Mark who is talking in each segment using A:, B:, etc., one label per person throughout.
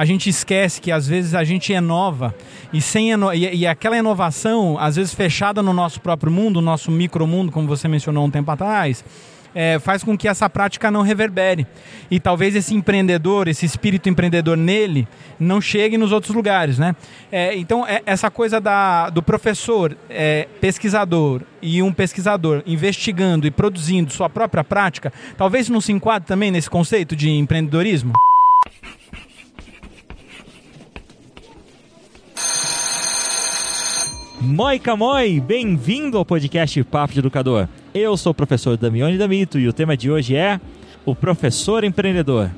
A: a gente esquece que às vezes a gente inova e sem e, e aquela inovação, às vezes fechada no nosso próprio mundo, no nosso micromundo, como você mencionou um tempo atrás, é, faz com que essa prática não reverbere. E talvez esse empreendedor, esse espírito empreendedor nele, não chegue nos outros lugares. Né? É, então, é, essa coisa da, do professor, é, pesquisador e um pesquisador investigando e produzindo sua própria prática, talvez não se enquadre também nesse conceito de empreendedorismo?
B: Moi, bem-vindo ao podcast Papo de Educador. Eu sou o professor Damione Damito e o tema de hoje é o professor empreendedor.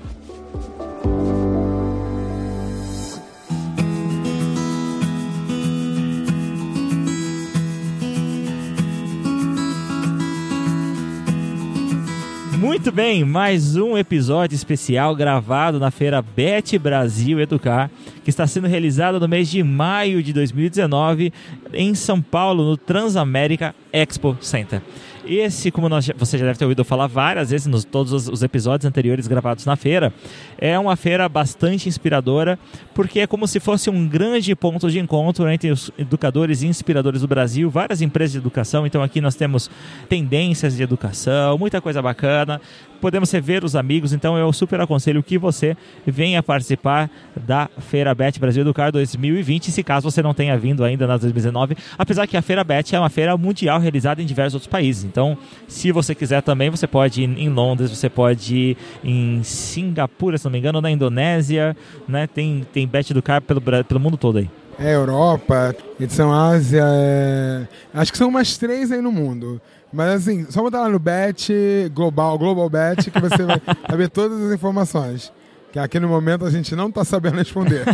B: Muito bem, mais um episódio especial gravado na feira Bet Brasil Educar, que está sendo realizada no mês de maio de 2019 em São Paulo, no Transamérica Expo Center. Esse, como nós, você já deve ter ouvido falar várias vezes nos todos os, os episódios anteriores gravados na feira, é uma feira bastante inspiradora, porque é como se fosse um grande ponto de encontro entre os educadores e inspiradores do Brasil, várias empresas de educação. Então aqui nós temos tendências de educação, muita coisa bacana. Podemos rever os amigos, então eu super aconselho que você venha participar da Feira Bet Brasil Educar 2020, se caso você não tenha vindo ainda na 2019, apesar que a Feira Bet é uma feira mundial realizada em diversos outros países. Então, se você quiser também, você pode ir em Londres, você pode ir em Singapura, se não me engano, na Indonésia, né? Tem, tem Bet do pelo, pelo mundo todo aí.
C: É Europa, edição Ásia, é... acho que são umas três aí no mundo. Mas assim, só botar lá no Bet Global, Global Bet, que você vai saber todas as informações que aqui no momento a gente não está sabendo responder.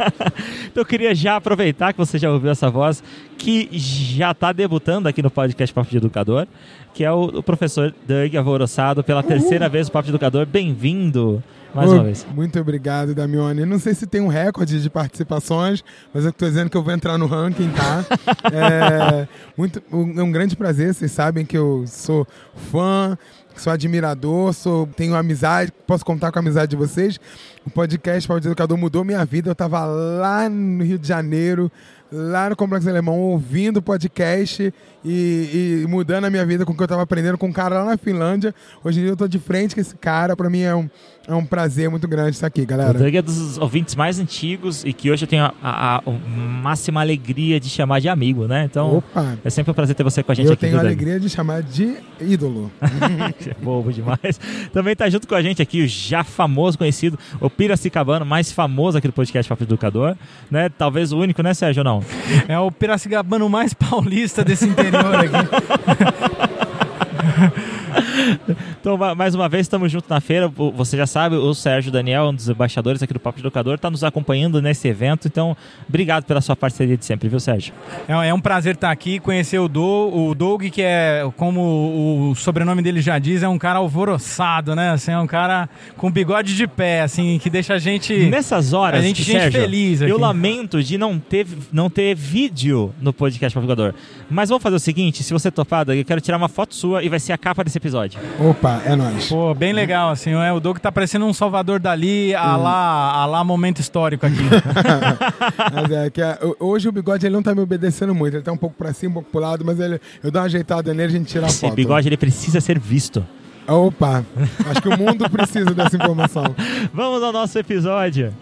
B: então eu queria já aproveitar que você já ouviu essa voz, que já está debutando aqui no podcast Papo de Educador, que é o, o professor Doug Alvoroçado, pela terceira vez no Papo de Educador. Bem-vindo! Mais uma vez.
C: Muito obrigado, Damione. Não sei se tem um recorde de participações, mas eu estou dizendo que eu vou entrar no ranking, tá? é, muito, é um grande prazer, vocês sabem que eu sou fã, sou admirador, sou, tenho amizade, posso contar com a amizade de vocês. O podcast Paulo de Educador mudou minha vida. Eu estava lá no Rio de Janeiro, lá no Complexo Alemão, ouvindo podcast e, e, mudando a minha vida com o que eu estava aprendendo com um cara lá na Finlândia. Hoje em dia eu estou de frente com esse cara. Para mim é um, é um prazer muito grande estar aqui, galera.
B: O Doug é dos ouvintes mais antigos e que hoje eu tenho a, a, a máxima alegria de chamar de amigo, né? Então, Opa. é sempre um prazer ter você com a gente
C: eu
B: aqui.
C: Eu tenho a alegria de chamar de ídolo.
B: é bobo demais. Também está junto com a gente aqui o já famoso, conhecido, o Piracicabano, mais famoso aqui do podcast Papo Educador, né? Talvez o único, né, Sérgio, não?
A: É o Piracicabano mais paulista desse interior aqui.
B: Então, mais uma vez, estamos juntos na feira. Você já sabe, o Sérgio Daniel, um dos embaixadores aqui do Papo de Educador, está nos acompanhando nesse evento. Então, obrigado pela sua parceria de sempre, viu, Sérgio?
A: É, é um prazer estar aqui, conhecer o, Do, o Doug, que é, como o sobrenome dele já diz, é um cara alvoroçado, né? Assim, é um cara com bigode de pé, assim, que deixa a gente.
B: Nessas horas,
A: a gente,
B: Sérgio,
A: gente feliz. Aqui.
B: Eu lamento de não ter, não ter vídeo no podcast Papo Educador. Mas vamos fazer o seguinte: se você topar, Doug, eu quero tirar uma foto sua e vai ser a capa desse episódio.
C: Opa, é nóis.
A: Pô, bem legal, assim. É, o Doug tá parecendo um Salvador Dali, a, lá, a lá momento histórico aqui.
C: mas é, que é, hoje o bigode ele não tá me obedecendo muito. Ele tá um pouco pra cima, um pouco pro lado, mas ele, eu dou uma ajeitada nele e a gente tira a
B: Esse
C: foto.
B: Esse bigode ele precisa ser visto.
C: Opa, acho que o mundo precisa dessa informação.
B: Vamos ao nosso episódio.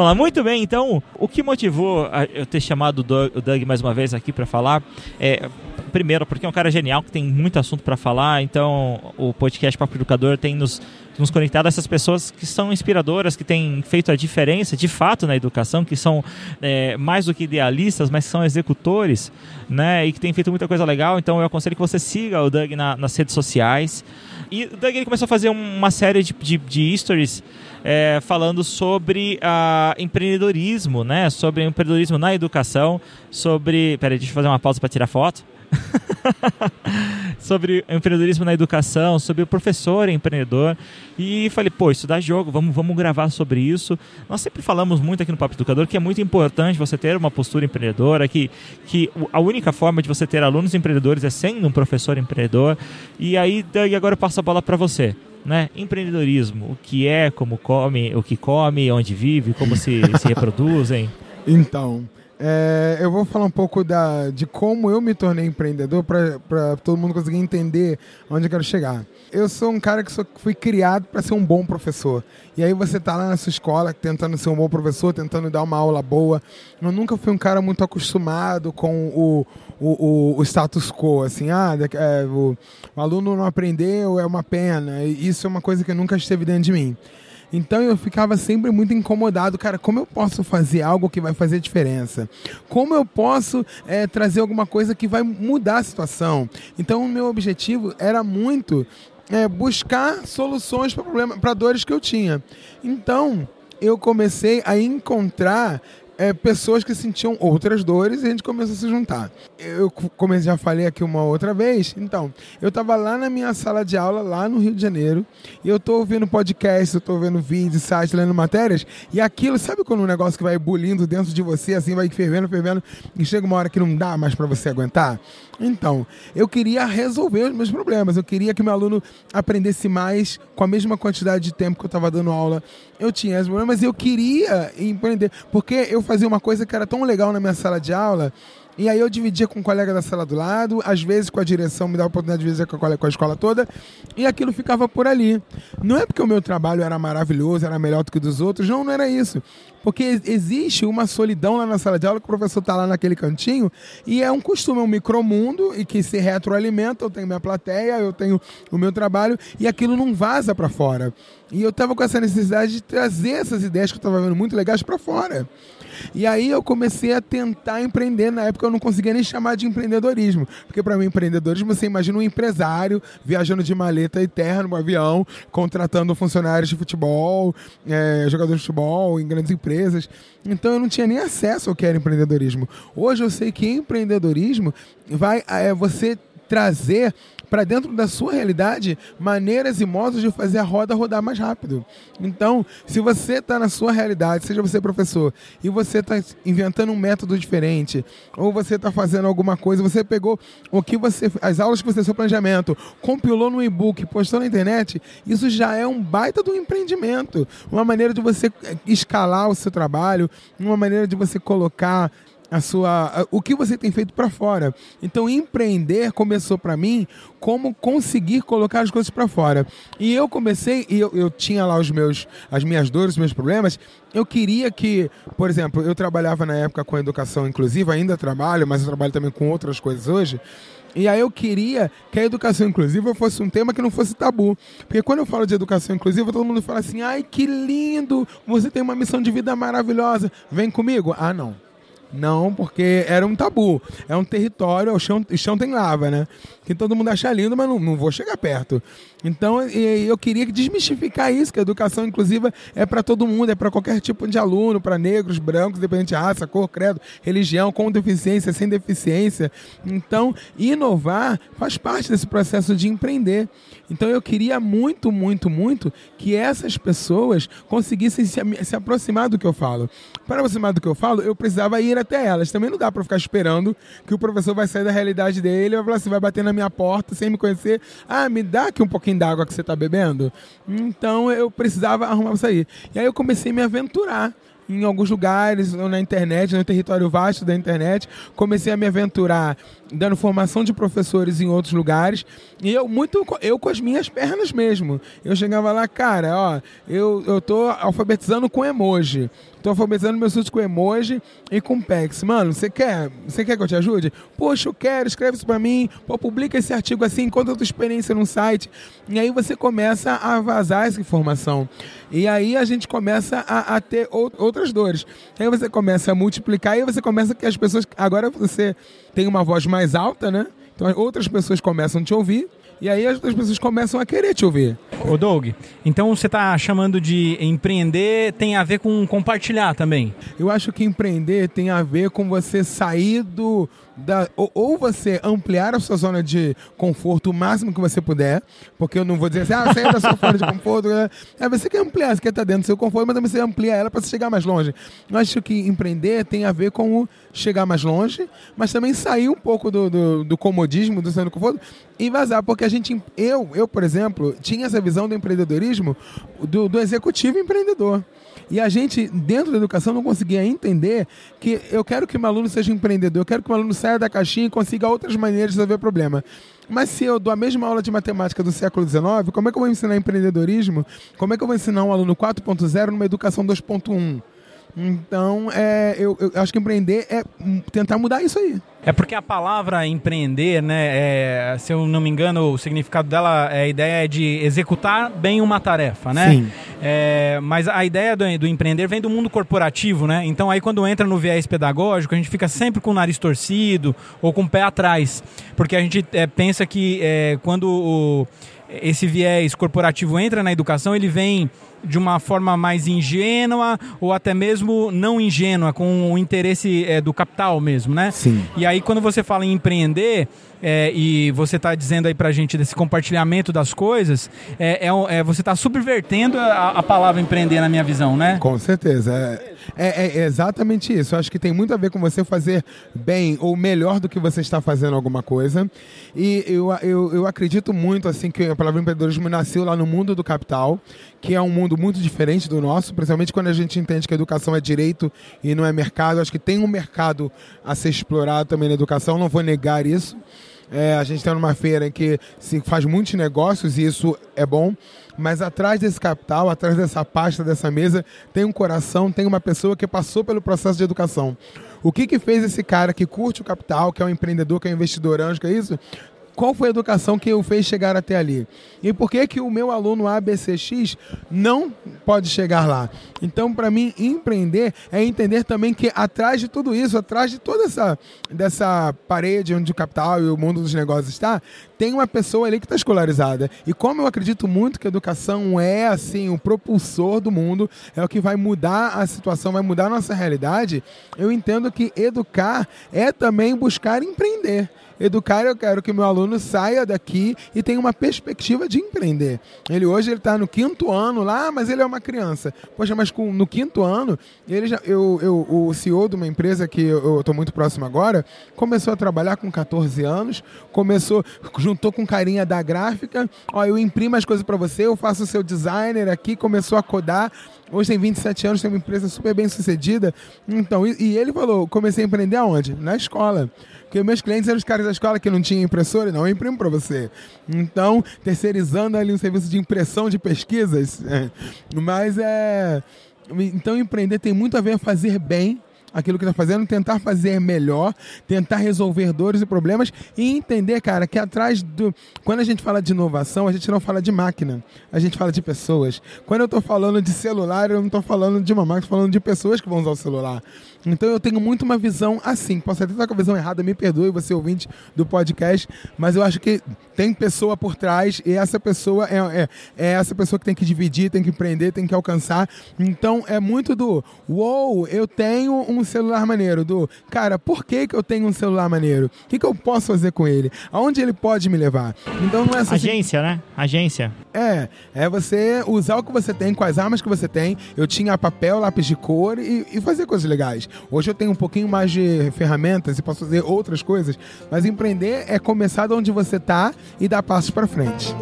B: Vamos lá, muito bem. Então, o que motivou eu ter chamado o Doug, mais uma vez aqui para falar é primeiro porque é um cara genial que tem muito assunto para falar. Então, o podcast Papo Educador tem nos nos conectado a essas pessoas que são inspiradoras, que têm feito a diferença de fato na educação, que são é, mais do que idealistas, mas são executores, né? E que têm feito muita coisa legal. Então eu aconselho que você siga o Doug na, nas redes sociais. E o Doug ele começou a fazer uma série de, de, de stories é, falando sobre uh, empreendedorismo, né? Sobre empreendedorismo na educação, sobre. Peraí, deixa eu fazer uma pausa para tirar foto. sobre empreendedorismo na educação, sobre o professor empreendedor. E falei, pô, isso dá jogo, vamos, vamos gravar sobre isso. Nós sempre falamos muito aqui no Papo Educador que é muito importante você ter uma postura empreendedora, que, que a única forma de você ter alunos empreendedores é sendo um professor empreendedor. E aí, e agora eu passo a bola para você. Né? Empreendedorismo, o que é, como come, o que come, onde vive, como se, se reproduzem.
C: Então, é, eu vou falar um pouco da, de como eu me tornei empreendedor para todo mundo conseguir entender onde eu quero chegar. Eu sou um cara que sou, fui criado para ser um bom professor. E aí você tá lá na sua escola tentando ser um bom professor, tentando dar uma aula boa. Eu nunca fui um cara muito acostumado com o, o, o, o status quo, assim, ah, é, o, o aluno não aprendeu, é uma pena. Isso é uma coisa que nunca esteve dentro de mim. Então eu ficava sempre muito incomodado, cara, como eu posso fazer algo que vai fazer diferença? Como eu posso é, trazer alguma coisa que vai mudar a situação? Então o meu objetivo era muito é, buscar soluções para para dores que eu tinha. Então eu comecei a encontrar é, pessoas que sentiam outras dores e a gente começou a se juntar. Eu, como eu já falei aqui uma outra vez, então, eu estava lá na minha sala de aula, lá no Rio de Janeiro, e eu estou ouvindo podcast, eu estou vendo vídeos, sites, lendo matérias, e aquilo, sabe quando um negócio que vai bulindo dentro de você, assim, vai fervendo, fervendo, e chega uma hora que não dá mais para você aguentar? Então, eu queria resolver os meus problemas, eu queria que meu aluno aprendesse mais com a mesma quantidade de tempo que eu estava dando aula. Eu tinha esses problemas e eu queria empreender, porque eu fazia uma coisa que era tão legal na minha sala de aula. E aí eu dividia com um colega da sala do lado, às vezes com a direção me dava a oportunidade de dividir com a, com a escola toda, e aquilo ficava por ali. Não é porque o meu trabalho era maravilhoso, era melhor do que o dos outros, não, não era isso. Porque existe uma solidão lá na sala de aula que o professor está lá naquele cantinho e é um costume, é um micromundo e que se retroalimenta. Eu tenho minha plateia, eu tenho o meu trabalho e aquilo não vaza para fora. E eu estava com essa necessidade de trazer essas ideias que eu estava vendo muito legais para fora. E aí eu comecei a tentar empreender. Na época eu não conseguia nem chamar de empreendedorismo. Porque para mim, empreendedorismo, você imagina um empresário viajando de maleta e terra no avião, contratando funcionários de futebol, é, jogadores de futebol em grandes empresas. Então eu não tinha nem acesso ao que era empreendedorismo. Hoje eu sei que empreendedorismo vai é, você trazer para dentro da sua realidade maneiras e modos de fazer a roda rodar mais rápido. Então, se você está na sua realidade, seja você professor, e você está inventando um método diferente, ou você está fazendo alguma coisa, você pegou o que você, as aulas que você seu planejamento, compilou no e-book, postou na internet, isso já é um baita do empreendimento, uma maneira de você escalar o seu trabalho, uma maneira de você colocar a sua o que você tem feito para fora. Então empreender começou para mim como conseguir colocar as coisas para fora. E eu comecei e eu, eu tinha lá os meus as minhas dores, os meus problemas. Eu queria que, por exemplo, eu trabalhava na época com educação inclusiva, ainda trabalho, mas eu trabalho também com outras coisas hoje. E aí eu queria que a educação inclusiva fosse um tema que não fosse tabu. Porque quando eu falo de educação inclusiva, todo mundo fala assim: "Ai, que lindo! Você tem uma missão de vida maravilhosa. Vem comigo?" Ah, não. Não, porque era um tabu. É um território, o chão, o chão tem lava, né? Que todo mundo acha lindo, mas não, não vou chegar perto. Então, eu queria desmistificar isso, que a educação inclusiva é para todo mundo, é para qualquer tipo de aluno, para negros, brancos, independente de raça, cor, credo, religião, com deficiência, sem deficiência. Então, inovar faz parte desse processo de empreender. Então, eu queria muito, muito, muito que essas pessoas conseguissem se, se aproximar do que eu falo. Para aproximar do que eu falo, eu precisava ir até elas. Também não dá para ficar esperando que o professor vai sair da realidade dele e vai falar assim, vai bater na minha porta sem me conhecer. Ah, me dá aqui um pouquinho d'água que você está bebendo? Então eu precisava arrumar para sair. E aí eu comecei a me aventurar em alguns lugares, na internet, no território vasto da internet. Comecei a me aventurar dando formação de professores em outros lugares. E eu muito eu com as minhas pernas mesmo. Eu chegava lá, cara, ó, eu, eu tô alfabetizando com emoji. Tô alfabetizando meus estudos com emoji e com PEX. Mano, você quer? Você quer que eu te ajude? Poxa, eu quero, escreve isso pra mim. Pô, publica esse artigo assim, conta a tua experiência num site. E aí você começa a vazar essa informação. E aí a gente começa a, a ter outras dores. Aí você começa a multiplicar e você começa que as pessoas. Agora você tem uma voz mais alta, né? Então outras pessoas começam a te ouvir E aí as pessoas começam a querer te ouvir.
A: Ô Doug, então você está chamando de empreender tem a ver com compartilhar também?
C: Eu acho que empreender tem a ver com você sair do, da, ou, ou, você ampliar a sua zona de conforto o máximo que você puder, porque eu não vou dizer assim, ah, saia da sua zona de conforto. É, é, você quer ampliar, você quer estar dentro do seu conforto, mas também você amplia ela para chegar mais longe. Eu acho que empreender tem a ver com chegar mais longe, mas também sair um pouco do, do, do comodismo, do seu conforto e vazar, porque a gente, eu, eu, por exemplo, tinha essa visão do empreendedorismo do, do executivo empreendedor. E a gente, dentro da educação, não conseguia entender que eu quero que o aluno seja empreendedor, eu quero que o aluno saia da caixinha e consiga outras maneiras de resolver problema. Mas se eu dou a mesma aula de matemática do século XIX, como é que eu vou ensinar empreendedorismo? Como é que eu vou ensinar um aluno 4.0 numa educação 2.1? Então, é, eu, eu, acho que empreender é tentar mudar isso aí.
A: É porque a palavra empreender, né, é, se eu não me engano, o significado dela, é, a ideia é de executar bem uma tarefa, né? Sim. É, mas a ideia do, do, empreender vem do mundo corporativo, né? Então aí quando entra no viés pedagógico, a gente fica sempre com o nariz torcido ou com o pé atrás. Porque a gente é, pensa que é, quando o, esse viés corporativo entra na educação, ele vem de uma forma mais ingênua ou até mesmo não ingênua, com o interesse é, do capital mesmo, né?
C: Sim.
A: E aí, quando você fala em empreender, é, e você está dizendo aí pra gente desse compartilhamento das coisas, é, é, é você está subvertendo a, a, palavra empreender na minha visão, né?
C: Com certeza. É, é, é, exatamente isso. Eu acho que tem muito a ver com você fazer bem ou melhor do que você está fazendo alguma coisa. E eu, eu, eu acredito muito assim que a palavra empreendedorismo nasceu lá no mundo do capital, que é um mundo muito diferente do nosso, principalmente quando a gente entende que a educação é direito e não é mercado. Eu acho que tem um mercado a ser explorado também na educação, não vou negar isso. É, a gente está numa feira em que se faz muitos negócios e isso é bom, mas atrás desse capital, atrás dessa pasta, dessa mesa, tem um coração, tem uma pessoa que passou pelo processo de educação. O que, que fez esse cara que curte o capital, que é um empreendedor, que é um investidor anjo, que é isso? Qual foi a educação que o fez chegar até ali? E por que que o meu aluno ABCX não pode chegar lá? Então, para mim, empreender é entender também que atrás de tudo isso, atrás de toda essa dessa parede onde o capital e o mundo dos negócios está, tem uma pessoa ali que está escolarizada. E como eu acredito muito que a educação é assim o propulsor do mundo, é o que vai mudar a situação, vai mudar a nossa realidade, eu entendo que educar é também buscar empreender. Educar, eu quero que meu aluno saia daqui e tenha uma perspectiva de empreender. Ele hoje ele está no quinto ano lá, mas ele é uma criança. Poxa, mas com, no quinto ano, ele já, eu, eu, o CEO de uma empresa que eu estou muito próximo agora, começou a trabalhar com 14 anos, começou, juntou com carinha da gráfica, ó, eu imprimo as coisas para você, eu faço o seu designer aqui, começou a codar, Hoje tem 27 anos, tem uma empresa super bem sucedida. Então, e, e ele falou: comecei a empreender aonde? Na escola. Porque meus clientes eram os caras da escola que não tinham impressora, não, eu imprimo para você. Então, terceirizando ali um serviço de impressão de pesquisas. É. Mas é. Então, empreender tem muito a ver com fazer bem aquilo que está fazendo, tentar fazer melhor, tentar resolver dores e problemas e entender, cara, que atrás do. Quando a gente fala de inovação, a gente não fala de máquina, a gente fala de pessoas. Quando eu estou falando de celular, eu não estou falando de uma máquina, estou falando de pessoas que vão usar o celular. Então eu tenho muito uma visão assim. Posso até estar com a visão errada, me perdoe, você ouvinte do podcast, mas eu acho que tem pessoa por trás e essa pessoa é, é, é essa pessoa que tem que dividir, tem que empreender, tem que alcançar. Então é muito do uou, wow, eu tenho um celular maneiro, do cara, por que, que eu tenho um celular maneiro? O que, que eu posso fazer com ele? Aonde ele pode me levar?
B: Então não é só Agência, assim... né? Agência.
C: É, é você usar o que você tem, com as armas que você tem. Eu tinha papel, lápis de cor e, e fazer coisas legais. Hoje eu tenho um pouquinho mais de ferramentas e posso fazer outras coisas, mas empreender é começar de onde você está e dar passos para frente.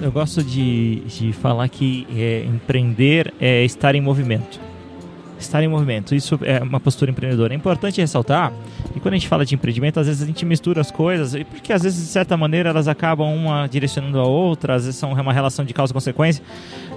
B: Eu gosto de, de falar que é, empreender é estar em movimento estar em movimento. Isso é uma postura empreendedora. É importante ressaltar que quando a gente fala de empreendimento, às vezes a gente mistura as coisas, porque às vezes, de certa maneira, elas acabam uma direcionando a outra, às vezes são uma relação de causa e consequência,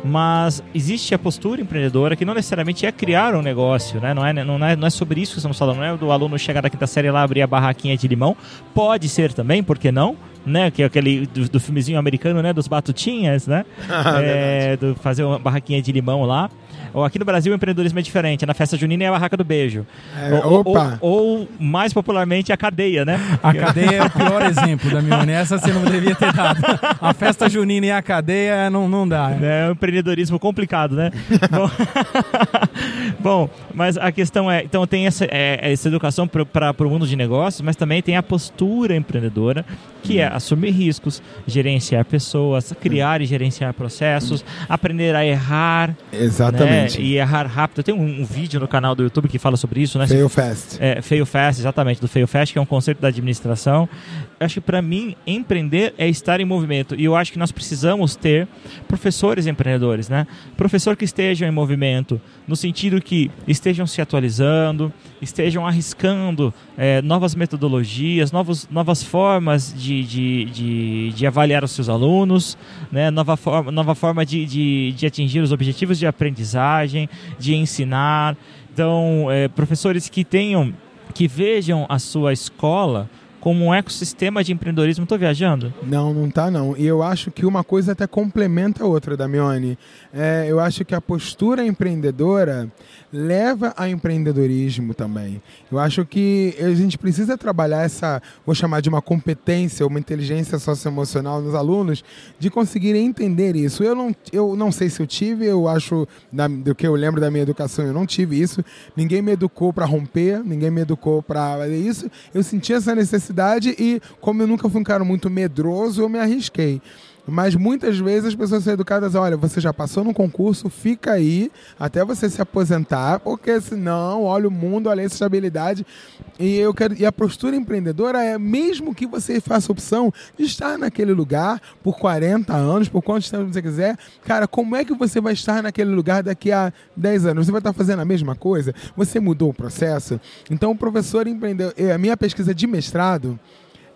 B: mas existe a postura empreendedora que não necessariamente é criar um negócio, né? não, é, não, é, não é sobre isso que estamos falando, não é do aluno chegar da quinta série lá abrir a barraquinha de limão, pode ser também, por que não? né? Que é aquele do, do filmezinho americano, né? Dos batutinhas, né? é, do fazer uma barraquinha de limão lá. Ou aqui no Brasil o empreendedorismo é diferente. Na festa junina é a barraca do beijo.
C: É,
B: ou,
C: opa!
B: Ou, ou, mais popularmente a cadeia, né?
A: A cadeia é o pior exemplo da minha Essa você não devia ter dado. A festa junina e a cadeia não, não dá.
B: É um empreendedorismo complicado, né? Bom, Bom, mas a questão é, então tem essa, é, essa educação para o mundo de negócios, mas também tem a postura empreendedora, que é assumir riscos, gerenciar pessoas, criar e gerenciar processos, aprender a errar.
C: Exatamente.
B: Né? E errar rápido. Tem um, um, vídeo no canal do YouTube que fala sobre isso, né?
C: Fail Fast.
B: É, Fail Fast, exatamente, do Fail Fast, que é um conceito da administração. Acho que para mim, empreender é estar em movimento. E eu acho que nós precisamos ter professores empreendedores, né? Professor que esteja em movimento, no sentido que estejam se atualizando, estejam arriscando é, novas metodologias, novos, novas formas de, de, de, de, avaliar os seus alunos, né? nova, forma, nova forma de, de, de atingir os objetivos de aprendizagem, de ensinar. Então, é, professores que tenham, que vejam a sua escola como um ecossistema de empreendedorismo. Estou viajando?
C: Não, não tá não. E eu acho que uma coisa até complementa a outra, Damione. É, eu acho que a postura empreendedora leva a empreendedorismo também. Eu acho que a gente precisa trabalhar essa, vou chamar de uma competência, uma inteligência socioemocional nos alunos, de conseguirem entender isso. Eu não, eu não sei se eu tive, eu acho, do que eu lembro da minha educação, eu não tive isso. Ninguém me educou para romper, ninguém me educou para isso. Eu senti essa necessidade e, como eu nunca fui um cara muito medroso, eu me arrisquei. Mas muitas vezes as pessoas são educadas, olha, você já passou no concurso, fica aí até você se aposentar, porque senão, olha o mundo, olha a estabilidade. E eu quero e a postura empreendedora é mesmo que você faça opção de estar naquele lugar por 40 anos, por quanto tempo você quiser, cara, como é que você vai estar naquele lugar daqui a 10 anos? Você vai estar fazendo a mesma coisa? Você mudou o processo? Então, o professor empreendedor, eh, a minha pesquisa de mestrado,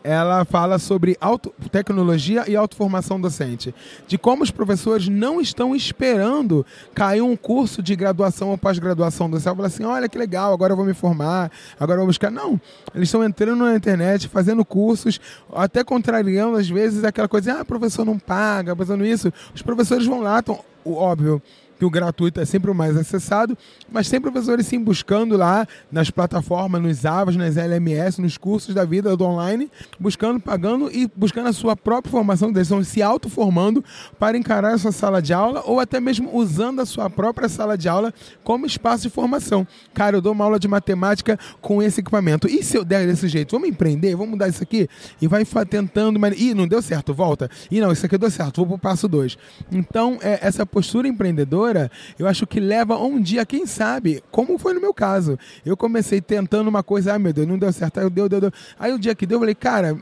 C: ela fala sobre auto, tecnologia e autoformação docente. De como os professores não estão esperando cair um curso de graduação ou pós-graduação do céu. Fala assim, olha que legal, agora eu vou me formar, agora eu vou buscar. Não, eles estão entrando na internet, fazendo cursos, até contrariando às vezes aquela coisa, ah, professor não paga, fazendo isso. Os professores vão lá, estão, óbvio, que o gratuito é sempre o mais acessado, mas tem professores sim buscando lá nas plataformas, nos AVAs, nas LMS, nos cursos da vida do online, buscando, pagando e buscando a sua própria formação, eles estão se autoformando para encarar a sua sala de aula ou até mesmo usando a sua própria sala de aula como espaço de formação. Cara, eu dou uma aula de matemática com esse equipamento. E se eu der desse jeito? Vamos empreender? Vamos mudar isso aqui? E vai tentando, mas Ih, não deu certo, volta. E não, isso aqui deu certo, vou para o passo 2. Então, é, essa postura empreendedora eu acho que leva um dia, quem sabe, como foi no meu caso. Eu comecei tentando uma coisa, ah, meu Deus, não deu certo, aí deu, deu, deu. Aí o dia que deu, eu falei, cara,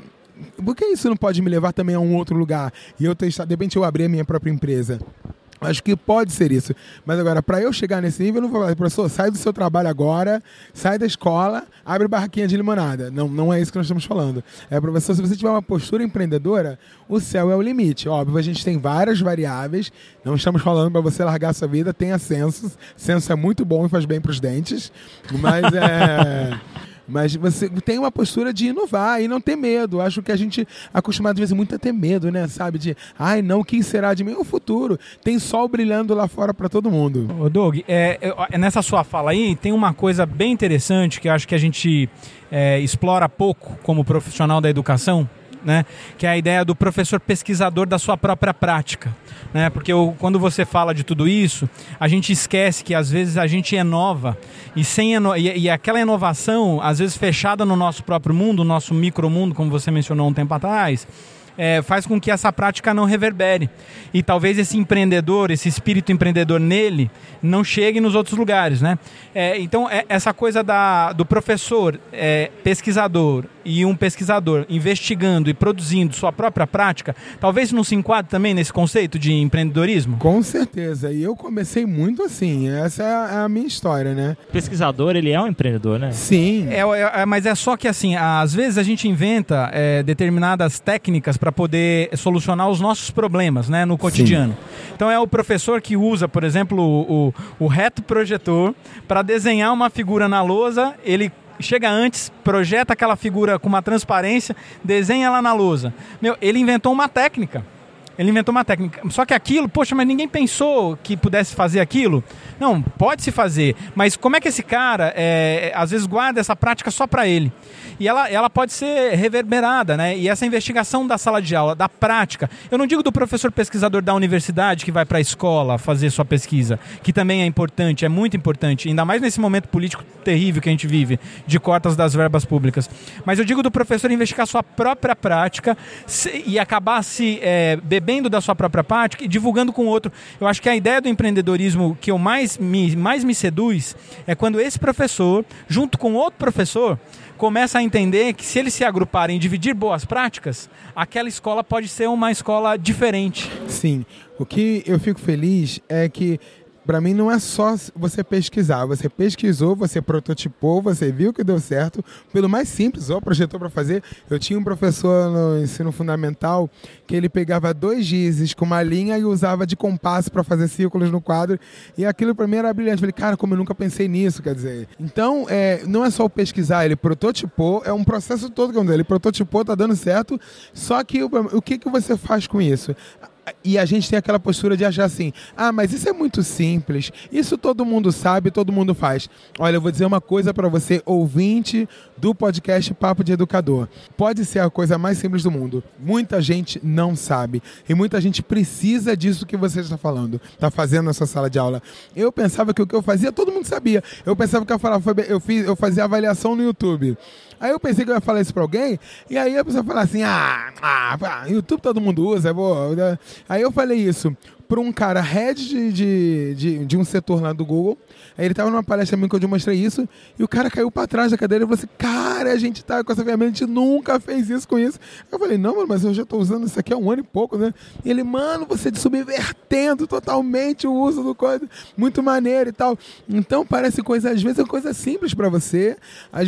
C: por que isso não pode me levar também a um outro lugar? E eu testar, de repente eu abri a minha própria empresa. Acho que pode ser isso. Mas agora, para eu chegar nesse nível, eu não vou falar, professor, sai do seu trabalho agora, sai da escola, abre barraquinha de limonada. Não, não é isso que nós estamos falando. É, professor, se você tiver uma postura empreendedora, o céu é o limite. Óbvio, a gente tem várias variáveis. Não estamos falando para você largar a sua vida, tenha senso. Senso é muito bom e faz bem para os dentes. Mas é. Mas você tem uma postura de inovar e não ter medo. Acho que a gente acostumado às vezes muito a ter medo, né? Sabe? De, ai não, quem será de mim? O futuro. Tem sol brilhando lá fora para todo mundo.
A: Ô, Doug, é, é, nessa sua fala aí tem uma coisa bem interessante que acho que a gente é, explora pouco como profissional da educação, né? Que é a ideia do professor pesquisador da sua própria prática. Né? Porque eu, quando você fala de tudo isso, a gente esquece que às vezes a gente inova e sem e, e aquela inovação, às vezes fechada no nosso próprio mundo, no nosso micromundo, como você mencionou um tempo atrás, é, faz com que essa prática não reverbere. E talvez esse empreendedor, esse espírito empreendedor nele, não chegue nos outros lugares. Né? É, então, é, essa coisa da, do professor, é, pesquisador, e um pesquisador investigando e produzindo sua própria prática, talvez não se enquadre também nesse conceito de empreendedorismo?
C: Com certeza. E eu comecei muito assim. Essa é a, é minha história, né?
B: pesquisador, ele é um empreendedor, né?
C: Sim.
A: É, é, é mas é só que assim, às vezes a gente inventa é, determinadas técnicas para poder solucionar os nossos problemas, né, no cotidiano. Sim. Então é o professor que usa, por exemplo, o, o, o reto projetor para desenhar uma figura na lousa, ele chega antes, projeta aquela figura com uma transparência, desenha ela na lousa. Meu, ele inventou uma técnica Ele inventou uma técnica. Só que aquilo, poxa, mas ninguém pensou que pudesse fazer aquilo. Não, pode se fazer. Mas como é que esse cara, é, às vezes, guarda essa prática só para ele? E ela, ela pode ser reverberada, né? E essa investigação da sala de aula, da prática. Eu não digo do professor pesquisador da universidade que vai para a escola fazer sua pesquisa, que também é importante, é muito importante, ainda mais nesse momento político terrível que a gente vive, de cortas das verbas públicas. Mas eu digo do professor investigar sua própria prática e acabar se é, bebendo da sua própria prática e divulgando com o outro. Eu acho que a ideia do empreendedorismo que eu mais me, mais me seduz é quando esse professor, junto com outro professor, começa a entender que se eles se agruparem e dividir boas práticas, aquela escola pode ser uma escola diferente.
C: Sim. O que eu fico feliz é que para mim não é só você pesquisar. Você pesquisou, você prototipou, você viu que deu certo. Pelo mais simples, ó, projetou para fazer. Eu tinha um professor no ensino fundamental que ele pegava dois gizes com uma linha e usava de compasso para fazer círculos no quadro. E aquilo para mim era brilhante. Falei, cara, como eu nunca pensei nisso, quer dizer. Então, é, não é só o pesquisar, ele prototipou, é um processo todo que ele prototipou, tá dando certo. Só que o, o que, que você faz com isso? E a gente tem aquela postura de achar assim: ah, mas isso é muito simples, isso todo mundo sabe, todo mundo faz. Olha, eu vou dizer uma coisa para você, ouvinte do podcast Papo de Educador. Pode ser a coisa mais simples do mundo. Muita gente não sabe e muita gente precisa disso que você está falando, está fazendo na sua sala de aula. Eu pensava que o que eu fazia todo mundo sabia. Eu pensava que eu falava, eu fiz, eu fazia avaliação no YouTube. Aí eu pensei que eu ia falar isso pra alguém, e aí a pessoa fala assim: ah, ah, YouTube todo mundo usa, vou. Aí eu falei isso para um cara head de, de, de, de, um setor lá do Google. Aí ele estava numa palestra minha que eu mostrei isso, e o cara caiu para trás da cadeira e falou assim: Cara, a gente tá com essa ferramenta, a gente nunca fez isso com isso. Eu falei: Não, mano, mas eu já estou usando isso aqui há um ano e pouco, né? E ele, mano, você subvertendo totalmente o uso do código, muito maneiro e tal. Então parece coisa, às vezes é coisa simples para você,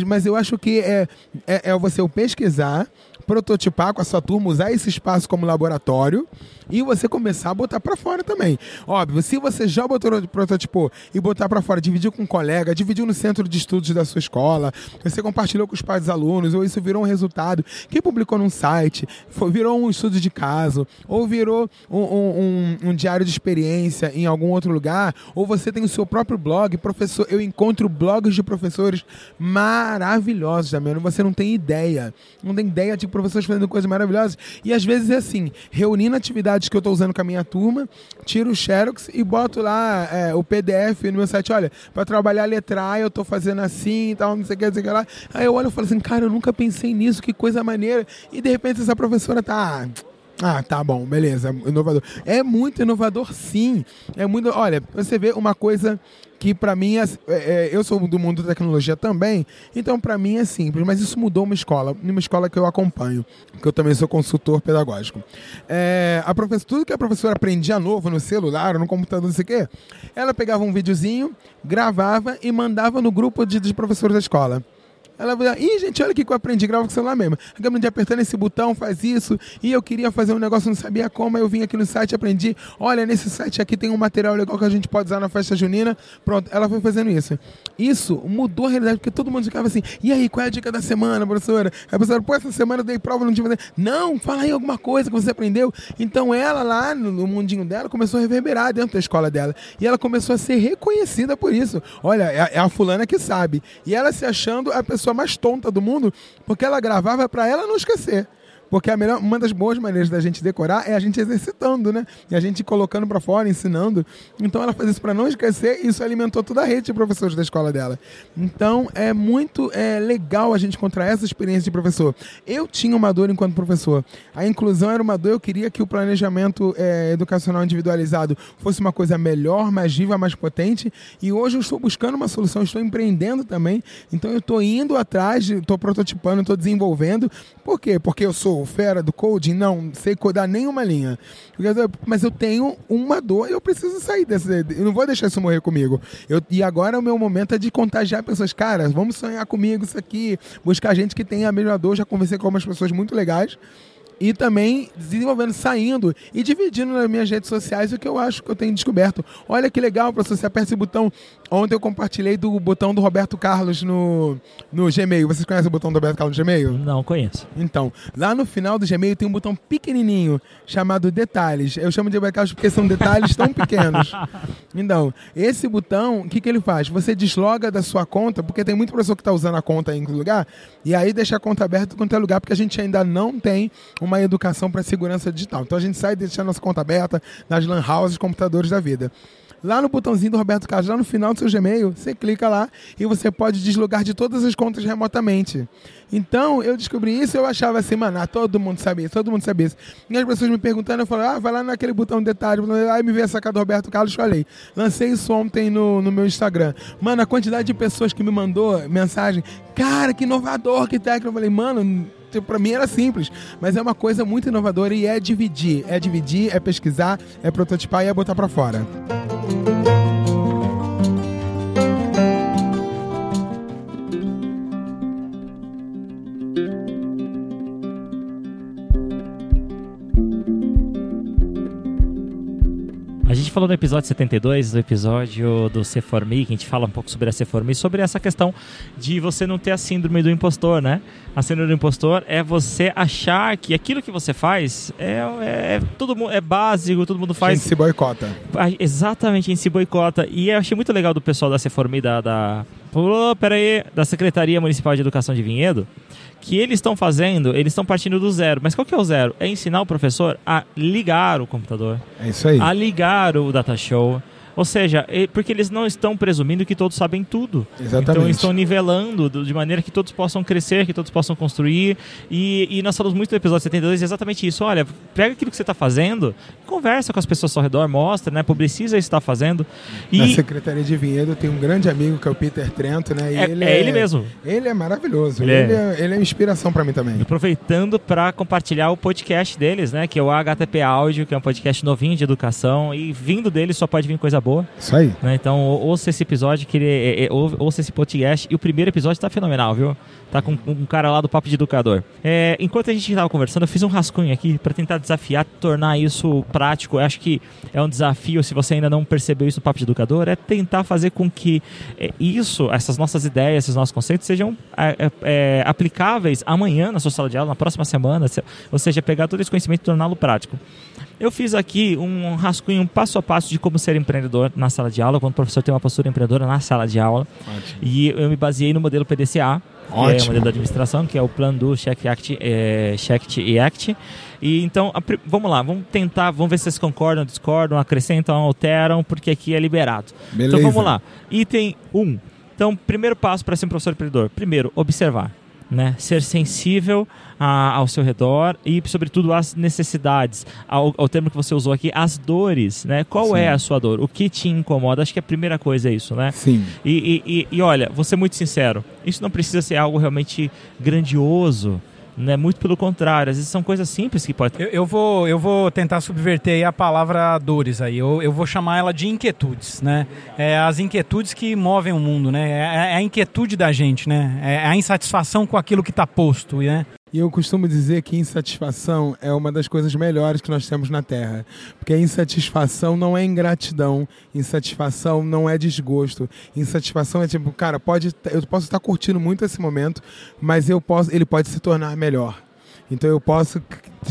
C: mas eu acho que é, é, é você pesquisar prototipar com a sua turma, usar esse espaço como laboratório e você começar a botar para fora também. Óbvio, se você já botou prototipou e botar para fora, dividiu com um colega, dividiu no centro de estudos da sua escola, você compartilhou com os pais dos alunos, ou isso virou um resultado que publicou num site, foi, virou um estudo de caso, ou virou um, um, um, um diário de experiência em algum outro lugar, ou você tem o seu próprio blog, professor, eu encontro blogs de professores maravilhosos, também, você não tem ideia, não tem ideia de fazendo coisas maravilhosas. E às vezes é assim, reunindo atividades que eu estou usando com a minha turma, tiro o Xerox e boto lá é, o PDF no meu site. Olha, para trabalhar a letra A eu estou fazendo assim e tal, não sei o que, não sei o que lá. Aí eu olho e falo assim, cara, eu nunca pensei nisso, que coisa maneira. E de repente essa professora tá... Ah, tá bom, beleza, inovador. É muito inovador, sim. É muito. Olha, você vê uma coisa que para mim é, é, eu sou do mundo da tecnologia também, então para mim é simples, mas isso mudou uma escola, uma escola que eu acompanho, que eu também sou consultor pedagógico. É, a professora, tudo que a professora aprendia novo no celular, no computador, não sei o quê, ela pegava um videozinho, gravava e mandava no grupo de, de professores da escola. Ela vai ih, gente, olha o que eu aprendi, grava com o celular mesmo. Aprendi apertando esse botão, faz isso. E eu queria fazer um negócio, não sabia como. Aí eu vim aqui no site, aprendi. Olha, nesse site aqui tem um material legal que a gente pode usar na festa junina. Pronto, ela foi fazendo isso. Isso mudou a realidade, porque todo mundo ficava assim, e aí, qual é a dica da semana, professora? A professora, pô, essa semana eu dei prova, não tinha Não, fala aí alguma coisa que você aprendeu. Então ela lá, no mundinho dela, começou a reverberar dentro da escola dela. E ela começou a ser reconhecida por isso. Olha, é a fulana que sabe. E ela se achando a pessoa pessoa mais tonta do mundo, porque ela gravava para ela não esquecer. Porque a melhor, uma das boas maneiras da gente decorar é a gente exercitando, né? E a gente colocando para fora, ensinando. Então ela faz isso para não esquecer e isso alimentou toda a rede de professores da escola dela. Então é muito é, legal a gente encontrar essa experiência de professor. Eu tinha uma dor enquanto professor. A inclusão era uma dor, eu queria que o planejamento é, educacional individualizado fosse uma coisa melhor, mais viva, mais potente. E hoje eu estou buscando uma solução, estou empreendendo também. Então eu estou indo atrás, estou prototipando, estou desenvolvendo. Por quê? Porque eu sou fera do coding? Não, sei codar nenhuma linha. Mas eu tenho uma dor e eu preciso sair desse. Eu não vou deixar isso morrer comigo. Eu, e agora o meu momento é de contagiar pessoas. Cara, vamos sonhar comigo isso aqui. Buscar gente que tem a mesma dor. Já conversei com algumas pessoas muito legais e também desenvolvendo, saindo e dividindo nas minhas redes sociais o que eu acho que eu tenho descoberto. Olha que legal, professor, você aperta esse botão. Ontem eu compartilhei do botão do Roberto Carlos no, no Gmail. Vocês conhecem o botão do Roberto Carlos no Gmail?
B: Não conheço.
C: Então, lá no final do Gmail tem um botão pequenininho chamado Detalhes. Eu chamo de Roberto Carlos porque são detalhes tão pequenos. Então, esse botão, o que, que ele faz? Você desloga da sua conta, porque tem muito professor que está usando a conta em lugar, e aí deixa a conta aberta em qualquer lugar, porque a gente ainda não tem uma educação para segurança digital. Então a gente sai deixando nossa conta aberta nas lan houses, computadores da vida. Lá no botãozinho do Roberto Carlos, lá no final do seu Gmail, você clica lá e você pode deslogar de todas as contas remotamente. Então, eu descobri isso eu achava assim, mano, ah, todo mundo sabia todo mundo sabia isso. E as pessoas me perguntando, eu falei, ah, vai lá naquele botão de detalhe, aí me veio a sacada do Roberto Carlos, falei. Lancei isso ontem no, no meu Instagram. Mano, a quantidade de pessoas que me mandou mensagem, cara, que inovador, que técnico. Eu falei, mano, para mim era simples, mas é uma coisa muito inovadora e é dividir, é dividir, é pesquisar, é prototipar e é botar para fora.
B: Gente falou no episódio 72, do episódio do Ceformi, que a gente fala um pouco sobre a Ceformi, sobre essa questão de você não ter a síndrome do impostor, né? A síndrome do impostor é você achar que aquilo que você faz é, é, é todo mundo, é básico, todo mundo
C: A
B: faz.
C: gente se boicota.
B: Exatamente, a gente se boicota. E eu achei muito legal do pessoal da Ceformi, da, da, Pô, peraí, da Secretaria Municipal de Educação de Vinhedo, que eles estão fazendo, eles estão partindo do zero. Mas qual que é o zero? É ensinar o professor a ligar o computador,
C: É isso aí.
B: a ligar o data show. Ou seja, porque eles não estão presumindo que todos sabem tudo.
C: Exatamente.
B: Então estão nivelando do- de maneira que todos possam crescer, que todos possam construir. E, e nós falamos muito no episódio 72 exatamente isso. Olha, pega aquilo que você está fazendo, conversa com as pessoas ao redor, mostra, né? Publiciza isso que está fazendo.
C: Na
B: E
C: Secretaria de Vinhedo tem um grande amigo que é o Peter Trento, né? E
B: é,
C: ele
B: é ele mesmo.
C: Ele é maravilhoso.
B: Ele
C: Ele,
B: é-
C: é... ele é inspiração pra mim também.
B: Aproveitando para compartilhar o podcast deles, né? Que é o HTP Áudio, que é um podcast novinho de educação. E vindo deles só pode vir coisa boa.
C: Isso aí.
B: né? Então, ou- ouça esse episódio, que ele é, é, ou- ouça esse podcast. E o primeiro episódio tá fenomenal, viu? Tá com um cara lá do Papo de Educador. É, enquanto a gente tava conversando, eu fiz um rascunho aqui para tentar desafiar, tornar isso prático. Eu acho que é um desafio, se você ainda não percebeu isso no Papo de Educador, é tentar fazer com que é, isso, essas nossas ideias, esses nossos conceitos sejam é, é, é, aplicáveis amanhã na sua sala de aula, na próxima semana. se- Ou seja, pegar todo esse conhecimento e torná-lo prático. Eu fiz aqui um rascunho passo a passo de como ser empreendedor na sala de aula, quando o professor tem uma postura empreendedora na sala de aula. E eu me baseei no modelo PDCA, que é o
C: Ótimo.
B: modelo da administração, que é o Plan Do, Check, Act, é, Check e Act. E então, a vamos lá, vamos tentar, vamos ver se vocês concordam, discordam, acrescentam, alteram, porque aqui é liberado.
C: Beleza.
B: Então vamos lá. Item 1. Então, primeiro passo para ser um professor empreendedor. Primeiro, observar. Né? Ser sensível a- ao seu redor e, sobretudo, às necessidades. Ao, ao termo que você usou aqui, as dores. Né? Qual
C: Sim.
B: é a sua dor? O que te incomoda? Acho que a primeira coisa é isso, né?
C: Sim.
B: E, e- e- e olha, vou ser muito sincero, isso não precisa ser algo realmente grandioso, né? Muito pelo contrário, às vezes são coisas simples que podem.
A: Eu, eu vou, eu vou tentar subverter a palavra dores aí. Eu, eu vou chamar ela de inquietudes, né? É as inquietudes que movem o mundo, né? É, é a inquietude da gente, né? É a insatisfação com aquilo que está posto, né?
C: E eu costumo dizer que insatisfação é uma das coisas melhores que nós temos na Terra. Porque insatisfação não é ingratidão, insatisfação não é desgosto. Insatisfação é tipo, cara, pode, eu posso estar curtindo muito esse momento, mas eu posso, ele pode se tornar melhor. Então eu posso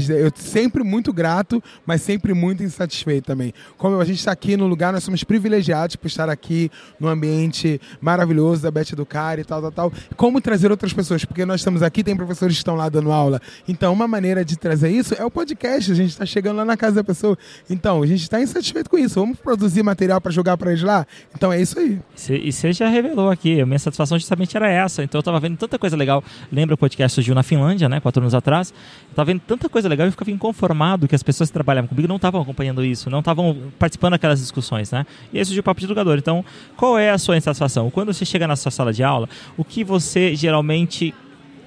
C: eu sempre muito grato, mas sempre muito insatisfeito também. Como a gente está aqui no lugar, nós somos privilegiados por estar aqui no ambiente maravilhoso da Beth Educar e tal, tal, tal. Como trazer outras pessoas? Porque nós estamos aqui, tem professores que estão lá dando aula. Então, uma maneira de trazer isso é o podcast. A gente está chegando lá na casa da pessoa. Então, a gente está insatisfeito com isso. Vamos produzir material para jogar para eles lá? Então é isso aí.
B: E você já revelou aqui, a minha satisfação justamente era essa. Então eu tava vendo tanta coisa legal. Lembra o podcast surgiu na Finlândia, né? Quatro anos atrás. Eu tava vendo tanta coisa legal e eu ficava inconformado que as pessoas que trabalhavam comigo não estavam acompanhando isso, não estavam participando daquelas discussões, né? E aí surgiu o papo de educador. Então, qual é a sua insatisfação? Quando você chega na sua sala de aula, o que você geralmente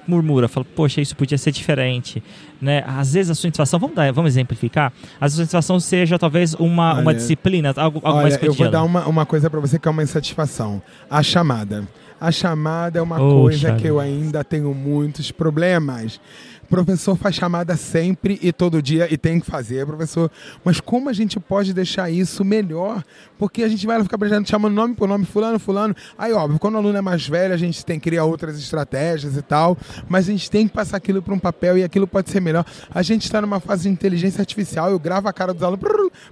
B: murmura, fala, poxa, isso podia ser diferente, né? Às vezes a sua insatisfação, vamos dar, vamos exemplificar, a sua insatisfação seja talvez uma, uma
C: Olha,
B: disciplina, algo, algo mais
C: Olha, eu vou
B: cotidiano.
C: dar uma, uma coisa para você que é uma insatisfação. A chamada. A chamada é uma coisa que eu ainda tenho muitos problemas. Professor faz chamada sempre e todo dia e tem que fazer, professor. Mas como a gente pode deixar isso melhor? Porque a gente vai ficar chamando nome por nome, fulano, fulano. Aí, óbvio, quando o aluno é mais velho, a gente tem que criar outras estratégias e tal, mas a gente tem que passar aquilo para um papel e aquilo pode ser melhor. A gente está numa fase de inteligência artificial, eu gravo a cara dos alunos,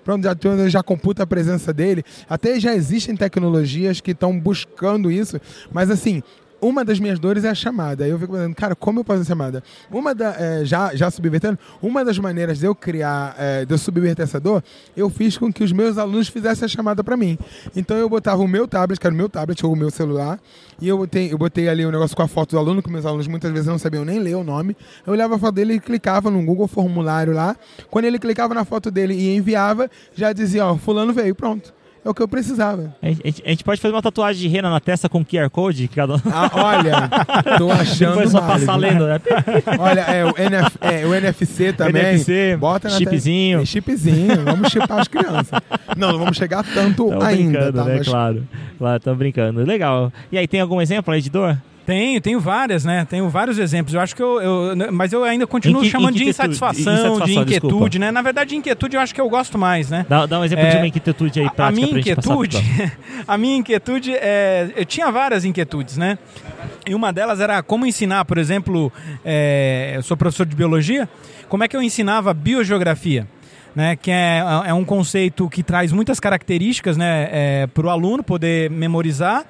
C: pronto, já, já computa a presença dele. Até já existem tecnologias que estão buscando isso, mas assim, uma das minhas dores é a chamada. Aí eu fico pensando, cara, como eu faço a chamada? Uma da, é, já, já subvertendo, uma das maneiras de eu criar, é, de eu subverter essa dor, eu fiz com que os meus alunos fizessem a chamada para mim. Então eu botava o meu tablet, que era o meu tablet ou o meu celular, e eu botei, eu botei ali um negócio com a foto do aluno, que meus alunos muitas vezes não sabiam nem ler o nome. Eu olhava a foto dele e clicava no Google Formulário lá. Quando ele clicava na foto dele e enviava, já dizia, ó, fulano veio, pronto é o que eu precisava.
B: A gente, a gente, pode fazer uma tatuagem de rena na testa com QR Code? Cada...
C: Ah, olha, tô achando
B: Depois só passar lendo, né?
C: Olha, é o, NF, é o, NFC também.
B: NFC,
C: bota
B: na chipzinho.
C: Te... chipzinho, vamos chipar as crianças. Não, não vamos chegar tanto
B: tamo
C: ainda.
B: brincando,
C: tá?
B: né?
C: Mas...
B: Claro, claro, estamos brincando. Legal. E aí, tem algum exemplo dor?
A: Tenho, tenho várias, né? Tenho vários exemplos. Eu acho que eu. eu mas eu ainda continuo chamando de insatisfação,
B: insatisfação,
A: de inquietude,
B: desculpa.
A: né? Na verdade, inquietude eu acho que eu gosto mais, né?
B: Dá, dá um exemplo
A: É,
B: de uma inquietude aí prática
A: a minha inquietude, a minha inquietude é, eu tinha várias inquietudes, né? E uma delas era como ensinar, por exemplo, é, eu sou professor de biologia, como é que eu ensinava biogeografia? Né, que é, é um conceito que traz muitas características né, para o aluno poder memorizar,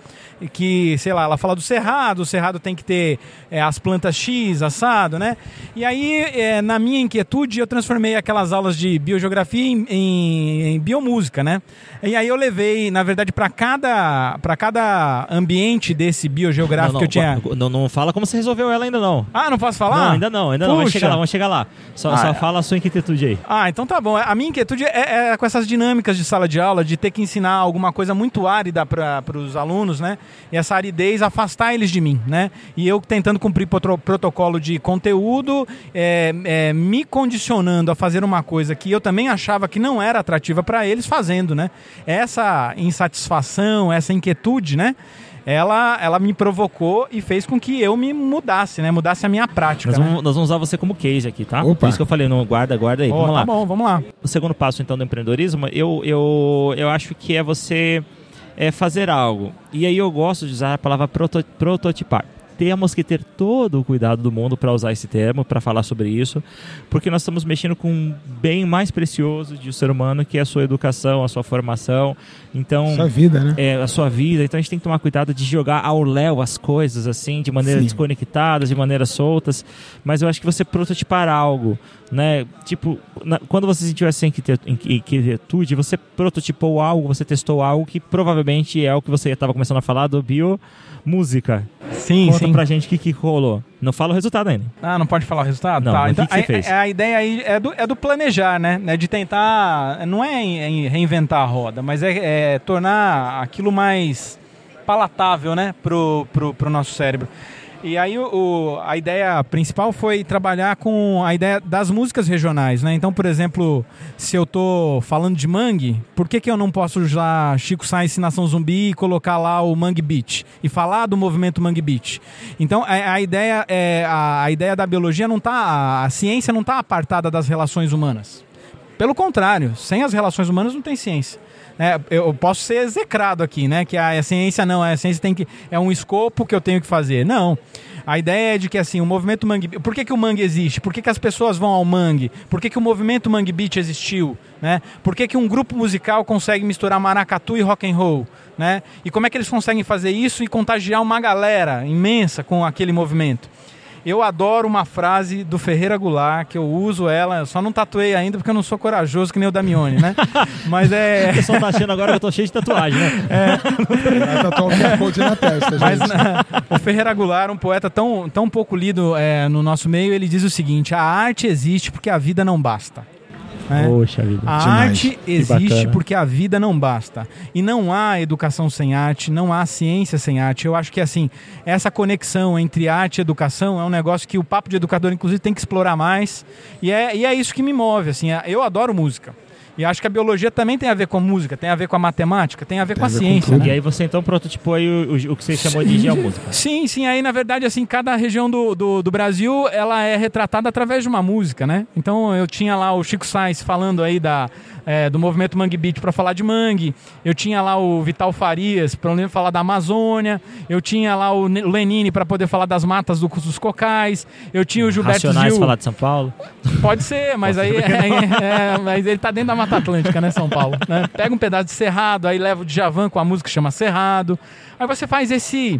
A: que, sei lá, ela fala do cerrado, o cerrado tem que ter é, as plantas X, assado, né? E aí, é, na minha inquietude, eu transformei aquelas aulas de biogeografia em, em- em biomúsica, né? E aí eu levei, na verdade, para cada, cada ambiente desse biogeográfico
B: não,
A: que eu tinha...
B: não, não, não fala como você resolveu ela ainda não.
A: Ah, não posso falar?
B: Não, ainda não, ainda não. Vamos
A: Puxa.
B: chegar lá, vamos chegar lá. Só,
A: Ah,
B: só
A: é.
B: fala a sua inquietude aí.
A: Ah, então tá bom. A minha inquietude é, é com essas dinâmicas de sala de aula, de ter que ensinar alguma coisa muito árida para os alunos, né? E essa aridez afastar eles de mim, né? E eu tentando cumprir protocolo de conteúdo, é, é, me condicionando a fazer uma coisa que eu também achava que não era atrativa para eles, fazendo, né? Essa insatisfação, essa inquietude, né? Ela, ela me provocou e fez com que eu me mudasse, né? Mudasse a minha prática.
B: Nós
A: né?
B: vamos, nós vamos usar você como case aqui, tá?
C: Opa.
B: Por isso que eu falei, não, guarda, guarda aí.
A: Ó,
B: vamos
A: tá
B: lá.
A: bom, vamos lá.
B: O segundo passo, então, do empreendedorismo, eu, eu, eu acho que é você é, fazer algo. E aí eu gosto de usar a palavra proto- prototipar. Temos que ter todo o cuidado do mundo para usar esse termo, para falar sobre isso, porque nós estamos mexendo com um bem mais precioso de um ser humano, que é a sua educação, a sua formação. Então,
C: Sua vida, né?
B: é, a sua vida. Então a gente tem que tomar cuidado de jogar ao léu as coisas, assim, de maneira
C: Sim.
B: desconectadas, de maneira soltas. Mas eu acho que você prototipar algo, né? Tipo, na- quando você sentiu essa inquietu- inqui- inquietude, você prototipou algo, você testou algo que provavelmente é o que você estava começando a falar do biomúsica.
A: Sim,
B: Conta
A: sim.
B: pra gente o que, que rolou. Não fala o resultado ainda.
A: Ah, não pode falar o resultado?
B: Não,
A: tá. Então,
B: que que você
A: a,
B: fez?
A: a- a ideia aí é do, é do planejar, né? É de tentar. Não é em- em reinventar a roda, mas é, é tornar aquilo mais palatável, né? Pro, pro, pro nosso cérebro. E aí o, o- a ideia principal foi trabalhar com a ideia das músicas regionais, né? Então, por exemplo, se eu tô falando de mangue, por que, que eu não posso usar Chico Sainz Nação Zumbi e colocar lá o Mangue Beat e falar do movimento Mangue Beat? Então, a, a ideia é a, a ideia da biologia não tá a, a ciência não tá apartada das relações humanas. Pelo contrário, sem as relações humanas não tem ciência. É, eu posso ser execrado aqui, né? Que a, a ciência não, a ciência tem que. É um escopo que eu tenho que fazer. Não. A ideia é de que assim, o movimento Mangue Por que, que o mangue existe? Por que, que as pessoas vão ao mangue? Por que, que o movimento Mangue Beat existiu? Né? Por que, que um grupo musical consegue misturar maracatu e rock and roll? Né? E como é que eles conseguem fazer isso e contagiar uma galera imensa com aquele movimento? Eu adoro uma frase do Ferreira Goulart, que eu uso ela, eu só não tatuei ainda porque eu não sou corajoso que nem o Damione, né? Mas é.
B: O pessoal tá achando agora que eu tô cheio de tatuagem, né?
C: Vai tatuar Code na testa,
A: Mas
C: gente.
A: na- o Ferreira Goulart, um poeta tão, tão pouco lido é, no nosso meio, ele diz o seguinte: a arte existe porque a vida não basta. Né?
B: Poxa vida.
A: A
C: Demais.
A: arte existe porque a vida não basta. E não há educação sem arte, não há ciência sem arte. Eu acho que assim, essa conexão entre arte e educação é um negócio que o papo de educador, inclusive, tem que explorar mais. E é, e é isso que me move. Assim, eu adoro música. E acho que a biologia também tem a ver com música, tem a ver com a matemática, tem a ver
C: Tem
A: com a,
C: a ver com
A: ciência.
C: tudo.
A: né?
B: E aí você então prototipou aí o, o- o que você chamou de geomúsica.
A: Sim, sim. Aí, na verdade, assim, cada região do, do, do Brasil, ela é retratada através de uma música, né? Então, eu tinha lá o Chico Sainz falando aí da, é, do movimento Mangue Beat para falar de mangue. Eu tinha lá o Vital Farias para falar da Amazônia. Eu tinha lá o Ne- o Lenine para poder falar das matas do- dos cocais. Eu tinha o Gilberto
B: Racionais
A: Gil.
B: falar de São Paulo.
A: Pode ser, mas aí é, é, mas ele tá dentro da Mata Atlântica, né, São Paulo? né? Pega um pedaço de Cerrado, aí leva o Djavan com a música que chama Cerrado. Aí você faz esse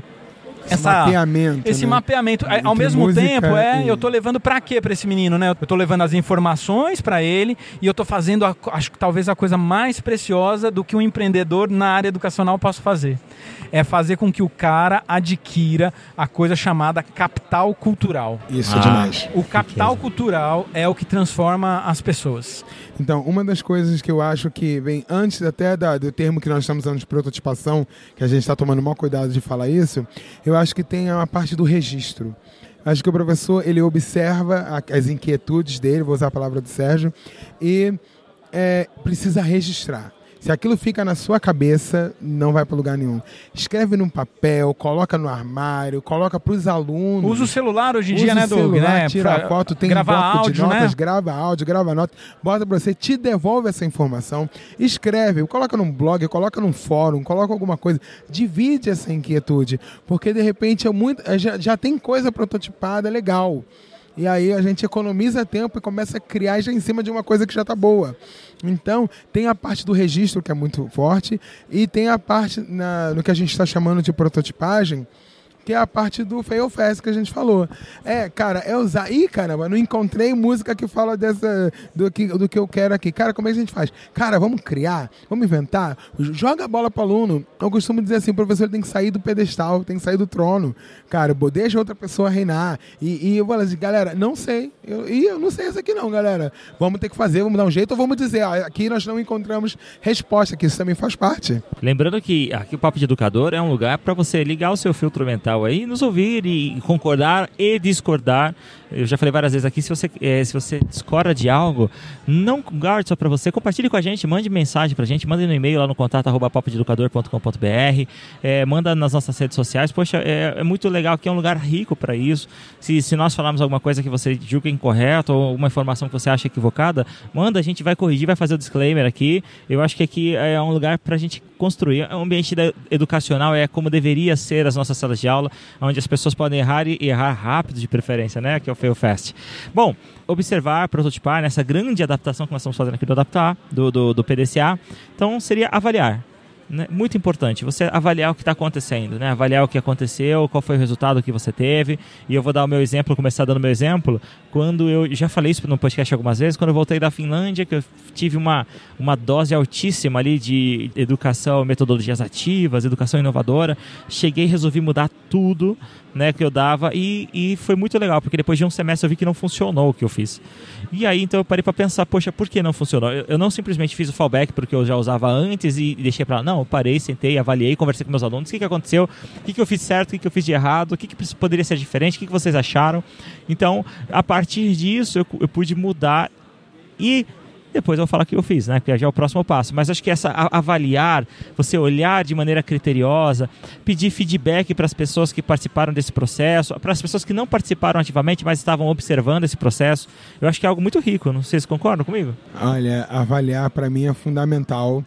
C: Esse mapeamento.
A: esse
C: né?
A: mapeamento. Ao
C: Entre
A: mesmo
C: música
A: tempo, é,
C: e-
A: eu tô levando pra quê pra esse menino, né? Eu tô levando as informações pra ele e eu tô fazendo, a- acho que talvez a coisa mais preciosa do que um empreendedor na área educacional possa fazer. É fazer com que o cara adquira a coisa chamada capital cultural.
C: Isso
B: Ah.
C: é demais.
A: O capital cultural é o que transforma as pessoas.
C: Então, uma das coisas que eu acho que vem antes até da- do termo que nós estamos usando de prototipação, que a gente está tomando o maior cuidado de falar isso, eu acho que tem a parte do registro. Acho que o professor ele observa as inquietudes dele, vou usar a palavra do Sérgio, e é, precisa registrar. Se aquilo fica na sua cabeça, não vai para lugar nenhum. Escreve num papel, coloca no armário, coloca para os alunos.
A: Usa o celular hoje em dia, né, Doug?
C: celular,
A: né?
C: tira
A: Pra
C: foto, tem
A: gravar
C: um bloco
A: áudio,
C: de notas,
A: né?
C: grava áudio, grava nota, bota pra você, te devolve essa informação, escreve, coloca num blog, coloca num fórum, coloca alguma coisa, divide essa inquietude, porque de repente é muito, é, já, já tem coisa prototipada legal. E aí a gente economiza tempo e começa a criar já em cima de uma coisa que já está boa. Então, tem a parte do registro que é muito forte e tem a parte na- no que a gente está chamando de prototipagem, é a parte do Fail Fest que a gente falou. É, cara, é usar. Ih, caramba, não encontrei música que fala dessa do que, do que eu quero aqui. Cara, como é que a gente faz? Cara, vamos criar, vamos inventar, joga a bola pro aluno. Eu costumo dizer assim, o professor tem que sair do pedestal, tem que sair do trono. Cara, deixa outra pessoa reinar. E, e eu falo assim, galera, não sei. Eu, e eu não sei isso aqui não, galera. Vamos ter que fazer, vamos dar um jeito, ou vamos dizer, ah, aqui nós não encontramos resposta, que isso também faz parte.
B: Lembrando que aqui o Papo de Educador é um lugar para você ligar o seu filtro mental aí, nos ouvir e concordar e discordar. Eu já falei várias vezes aqui, se você, eh, se você discorda de algo, não guarde só para você, compartilhe com a gente, mande mensagem pra gente, mande no e-mail lá no contato arroba eh, manda nas nossas redes sociais. Poxa, é, é muito legal, aqui é um lugar rico para isso. Se, se nós falarmos alguma coisa que você julga incorreta ou uma informação que você acha equivocada, manda, a gente vai corrigir, vai fazer o disclaimer aqui. Eu acho que aqui é um lugar para a gente construir. É um ambiente educacional, é como deveria ser as nossas salas de aula, onde as pessoas podem errar e errar rápido de preferência, né? Que é o Fail Fast. Bom, observar, prototipar nessa grande adaptação que nós estamos fazendo aqui do Adaptar, do, do, do PDCA. Então, seria avaliar. né? Muito importante você avaliar o que está acontecendo, né? avaliar o que aconteceu, qual foi o resultado que você teve. E eu vou dar o meu exemplo, começar dando meu exemplo. Quando eu já falei isso no podcast algumas vezes, quando eu voltei da Finlândia, que eu tive uma, uma dose altíssima ali de educação, metodologias ativas, educação inovadora, cheguei e resolvi mudar tudo né, que eu dava e, e foi muito legal, porque depois de um semestre eu vi que não funcionou o que eu fiz. E aí então eu parei para pensar, poxa, por que não funcionou? Eu, eu não simplesmente fiz o fallback porque eu já usava antes e, e deixei para lá. Não, eu parei, sentei, avaliei, conversei com meus alunos, o que, que aconteceu, o que, que eu fiz certo, o que, que eu fiz de errado, o que, que poderia ser diferente, o que, que vocês acharam. Então, a partir disso eu, eu pude mudar e depois eu vou falar o que eu fiz, né? Que já é o próximo passo. Mas acho que essa avaliar, você olhar de maneira criteriosa, pedir feedback para as pessoas que participaram desse processo, para as pessoas que não participaram ativamente, mas estavam observando esse processo, eu acho que é algo muito rico. Não sei se concordam comigo.
C: Olha, avaliar para mim é fundamental.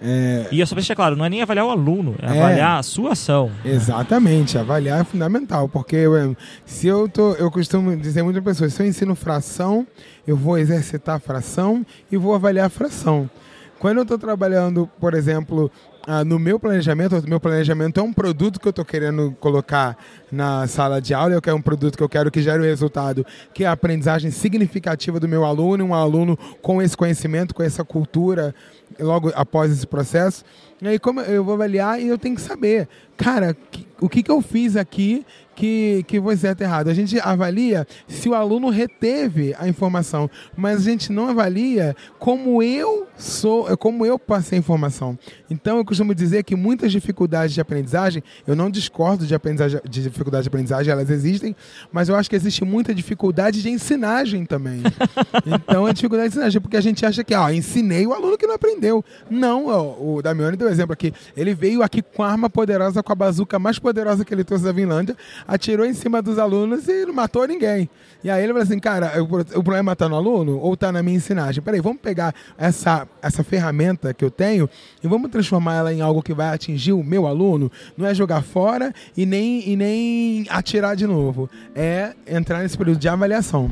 C: É,
B: E eu só pra deixar claro, não é nem avaliar o aluno, é,
C: É.
B: avaliar a sua ação.
C: Exatamente, avaliar é fundamental, porque eh, se eu tô, eu costumo dizer muitas pessoas, se eu ensino fração, eu vou exercitar fração e vou avaliar a fração. Quando eu estou trabalhando, por exemplo, ah, no meu planejamento, o meu planejamento é um produto que eu estou querendo colocar na sala de aula, eu quero um produto que eu quero que gere o resultado, que é a aprendizagem significativa do meu aluno, um aluno com esse conhecimento, com essa cultura, logo após esse processo. E aí, como eu vou avaliar e eu tenho que saber, cara, o que, que eu fiz aqui que, que foi certo errado. A gente avalia se o aluno reteve a informação, mas a gente não avalia como eu sou, como eu passei a informação. Então eu costumo dizer que muitas dificuldades de aprendizagem, eu não discordo de, aprendizagem, de dificuldade de aprendizagem, elas existem, mas eu acho que existe muita dificuldade de ensinagem também. então é dificuldade de ensinagem, porque a gente acha que, ó, ensinei o aluno que não aprendeu. Não, ó, o Damione deu exemplo aqui. Ele veio aqui com a arma poderosa, com a bazuca mais poderosa que ele trouxe da Vinlândia, atirou em cima dos alunos e não matou ninguém. E aí ele falou assim, cara, o, o problema está no aluno ou está na minha ensinagem? Peraí, vamos pegar essa, essa ferramenta que eu tenho e vamos transformar ela em algo que vai atingir o meu aluno? Não é jogar fora e nem, e nem atirar de novo. É entrar nesse período de avaliação.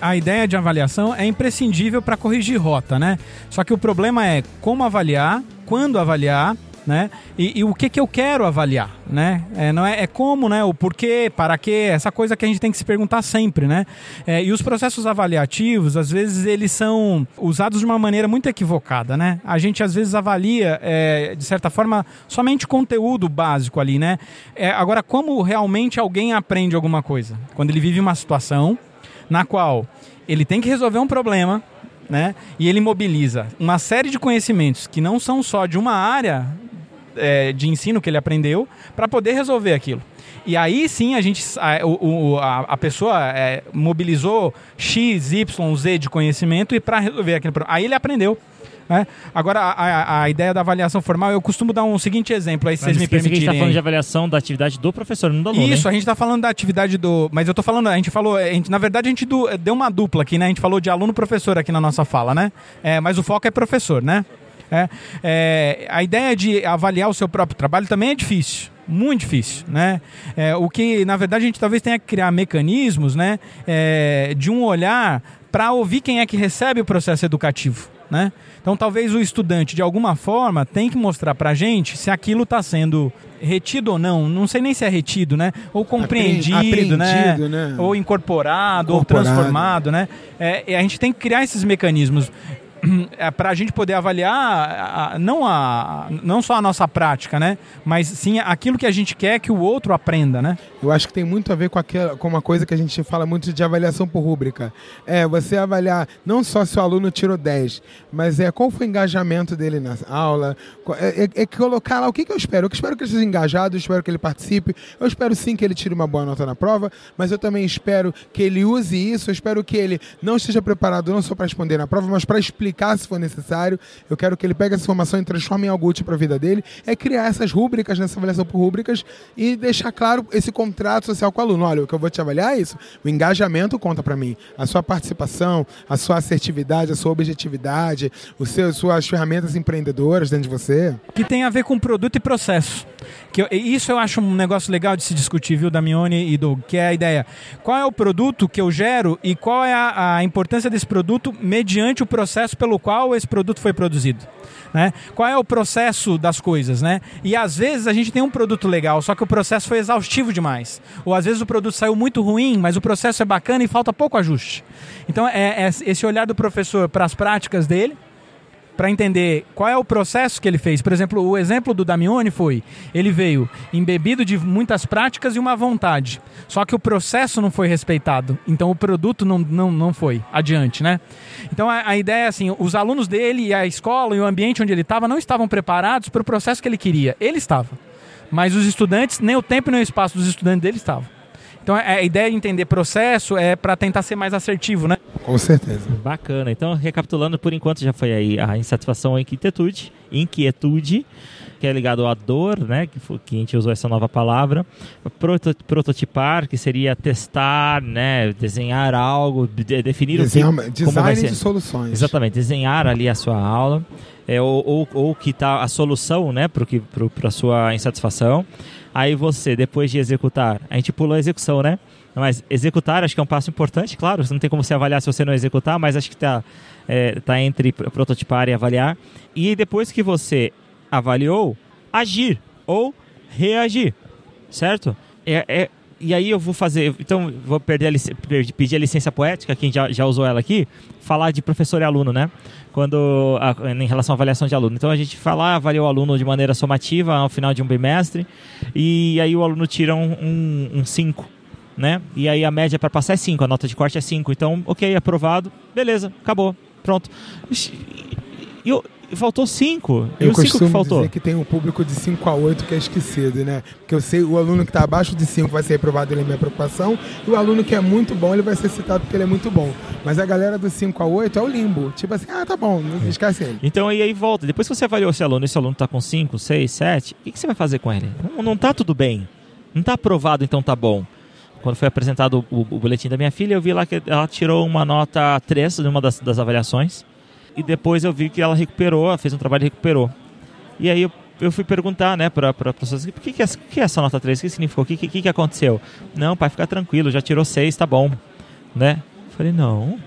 A: A ideia de avaliação é imprescindível para corrigir rota, né? Só que o problema é como avaliar, quando avaliar, né? E, e, o que, que eu quero avaliar, né? É, não é, é, como, né? O porquê, para quê, essa coisa que a gente tem que se perguntar sempre, né? É, e os processos avaliativos, às vezes, eles são usados de uma maneira muito equivocada, né? A gente, às vezes, avalia, é, de certa forma, somente conteúdo básico ali, né? É, agora, como realmente alguém aprende alguma coisa? Quando ele vive uma situação na qual ele tem que resolver um problema, né? E ele mobiliza uma série de conhecimentos que não são só de uma área é, de ensino que ele aprendeu para poder resolver aquilo. E aí sim a gente a, o, a, a pessoa é, mobilizou X, Y, Z de conhecimento e para resolver aquele problema. Aí ele aprendeu. Né? Agora, a, a, ideia da avaliação formal, eu costumo dar um seguinte exemplo aí, vocês me permitirem.
B: a gente está falando de avaliação da atividade do professor, não do aluno.
A: Isso,
B: hein?
A: a gente está falando da atividade do. Mas eu estou falando, a gente falou. A gente, na verdade, a gente do, deu uma dupla aqui, né? A gente falou de aluno-professor aqui na nossa fala, né? É, mas o foco é professor, né? É, é, a ideia de avaliar o seu próprio trabalho também é difícil muito difícil, né? É, o que na verdade a gente talvez tenha que criar mecanismos, né, é, de um olhar para ouvir quem é que recebe o processo educativo, né? Então, talvez o estudante, de alguma forma, tem que mostrar para a gente se aquilo está sendo retido ou não. Não sei nem se é retido, né? Ou compreendido, né? né? Ou incorporado, incorporado, ou transformado, né? É, a gente tem que criar esses mecanismos. É, para a gente poder avaliar a, a, não, a, não só a nossa prática, né? Mas sim aquilo que a gente quer que o outro aprenda, né?
C: Eu acho que tem muito a ver com, aquela, com uma coisa que a gente fala muito de avaliação por rúbrica. É você avaliar não só se o aluno tirou 10, mas é qual foi o engajamento dele na aula. É, é, é colocar lá o que, que eu espero. Eu espero que ele seja engajado, eu espero que ele participe, eu espero sim que ele tire uma boa nota na prova, mas eu também espero que ele use isso, eu espero que ele não esteja preparado não só para responder na prova, mas para explicar se for necessário. Eu quero que ele pegue essa informação e transforme em algo útil para a vida dele. É criar essas rúbricas nessa avaliação por rúbricas e deixar claro esse contrato social com o aluno. Olha, o que eu vou te avaliar é isso. O engajamento conta para mim. A sua participação, a sua assertividade, a sua objetividade, os seus, suas ferramentas empreendedoras dentro de você.
A: Que tem a ver com produto e processo. Que eu, isso eu acho um negócio legal de se discutir, viu, Damione e Doug, que é a ideia. Qual é o produto que eu gero e qual é a, a importância desse produto mediante o processo pelo qual esse produto foi produzido. Né? Qual é o processo das coisas, né? E às vezes a gente tem um produto legal, só que o processo foi exaustivo demais. Ou às vezes o produto saiu muito ruim, mas o processo é bacana e falta pouco ajuste. Então é, é esse olhar do professor para as práticas dele, para entender qual é o processo que ele fez. Por exemplo, o exemplo do Damione foi: ele veio embebido de muitas práticas e uma vontade. Só que o processo não foi respeitado. Então o produto não, não, não foi adiante, né? Então a, a ideia é assim: os alunos dele e a escola e o ambiente onde ele estava não estavam preparados para o processo que ele queria. Ele estava. Mas os estudantes, nem o tempo nem o espaço dos estudantes dele estavam. Então a ideia de entender processo é para tentar ser mais assertivo, né?
C: Com certeza.
B: Bacana. Então, recapitulando, por enquanto já foi aí a insatisfação ou inquietude, inquietude, que é ligado à dor, né? Que, foi, que a gente usou essa nova palavra. Proto, prototipar, que seria testar, né? Desenhar algo, de, definir
C: Desenhar,
B: o que,
C: design como vai ser. de soluções.
B: Exatamente, desenhar ali a sua aula. É, ou, ou, ou que está a solução, né? Para a sua insatisfação. Aí você, depois de executar, a gente pulou a execução, né? Mas executar acho que é um passo importante, claro, não tem como você avaliar se você não executar, mas acho que está é, tá entre prototipar e avaliar. E depois que você avaliou, agir ou reagir, certo? É, é e aí eu vou fazer, então vou perder a pedir a licença poética, quem já, já usou ela aqui, falar de professor e aluno, né? Quando a- em relação à avaliação de aluno. Então a gente fala, avaliou o aluno de maneira somativa ao final de um bimestre e aí o aluno tira um 5. né? E aí a média para passar é 5, a nota de corte é 5. Então, ok, aprovado, beleza, acabou, pronto. E, eu- faltou 5. E
C: Eu
B: o 5 que faltou?
C: dizer que tem um público de 5 a 8 que é esquecido, né? Porque eu sei, o aluno que está abaixo de 5 vai ser reprovado, ele é minha preocupação, e o aluno que é muito bom, ele vai ser citado porque ele é muito bom. Mas a galera do 5 a 8 é o limbo. Tipo assim, ah, tá bom, não esquece ele.
B: Então aí, aí volta. Depois que você avaliou esse aluno, esse aluno está com 5, 6, 7, o que, que você vai fazer com ele? Não, não tá tudo bem. Não tá aprovado, então tá bom. Quando foi apresentado o, o boletim da minha filha, eu vi lá que ela tirou uma nota 3 numa das, das avaliações. E depois eu vi que ela recuperou, fez um trabalho e recuperou. E aí eu, eu fui perguntar, né, para pra pessoas, por que, que, é, o que é essa nota 3? O que significou? O que, que, que aconteceu? Não, pai, fica tranquilo, já tirou 6, tá bom. Né? Falei, não,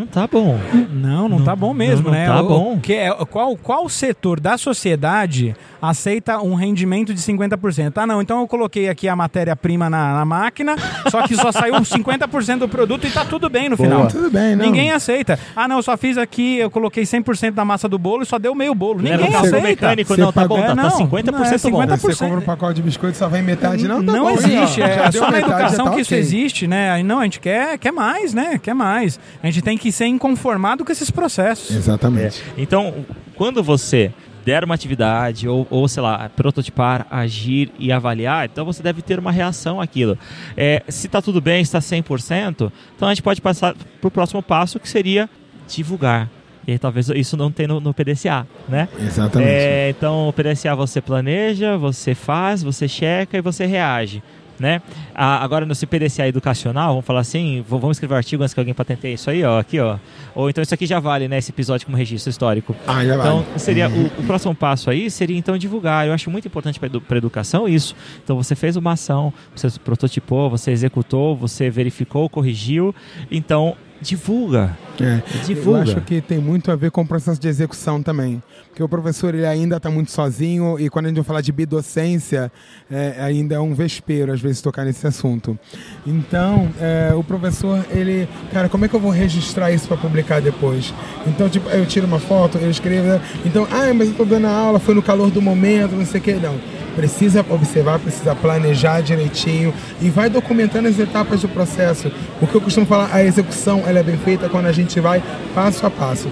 B: não tá bom.
A: Não, não,
B: Não-
A: tá bom mesmo,
B: não- não
A: né?
B: tá
A: O-
B: bom.
A: que é- qual, qual setor da sociedade aceita um rendimento de 50%? Ah, não, então eu coloquei aqui a matéria-prima na, na máquina, só que só saiu 50% do produto e tá tudo bem no
B: Boa.
A: final.
C: Tudo bem, não.
A: Ninguém aceita. Ah, não, eu só fiz aqui, eu coloquei 100% da massa do bolo e só deu meio bolo. Ninguém
B: cálculo
A: aceita.
B: mecânico, não, tá bom, tá,
A: É,
B: tá
A: não,
B: 50%
A: não, é
B: bom.
A: 50%.
C: Você compra um pacote de biscoito e só vai metade, não? Tá
A: não
C: bom,
A: existe,
C: Já
A: é
C: deu
A: só na educação
C: tá
A: que isso
C: ok.
A: existe, né? Não, a gente quer, quer mais, né? Quer mais. A gente tem que ser inconformado com esses processos.
C: Exatamente.
B: Então, quando você der uma atividade ou, ou, sei lá, prototipar, agir e avaliar, então você deve ter uma reação àquilo. É, se está tudo bem, está 100%, então a gente pode passar para o próximo passo, que seria divulgar. E aí talvez isso não tenha no, no PDCA, né?
C: Exatamente.
B: É, então, o PDCA você planeja, você faz, você checa e você reage. Né? Ah, agora no PDCA educacional, vamos falar assim, vamos escrever um artigo antes que alguém patenteie isso aí, ó, aqui, ó. Ou então isso aqui já vale, né, esse episódio como registro histórico.
C: Ah, já
B: Então,
C: vale.
B: seria o, o próximo passo aí seria então divulgar. Eu acho muito importante para edu a educação isso. Então, você fez uma ação, você prototipou, você executou, você verificou, corrigiu. Então, divulga.
C: É.
B: Divulga.
C: Eu acho que tem muito a ver com o processo de execução também. Porque o professor ele ainda está muito sozinho e quando a gente vai falar de bidocência, é, ainda é um vespeiro, às vezes, tocar nesse assunto. Então, é, o professor, ele... Cara, como é que eu vou registrar isso para publicar depois? Então, tipo, eu tiro uma foto, eu escrevo... né? Então, ah, mas eu estou dando a aula, foi no calor do momento, não sei o que. Não. Precisa observar, precisa planejar direitinho e vai documentando as etapas do processo. O que eu costumo falar, a execução ela é bem feita quando a gente vai passo a passo.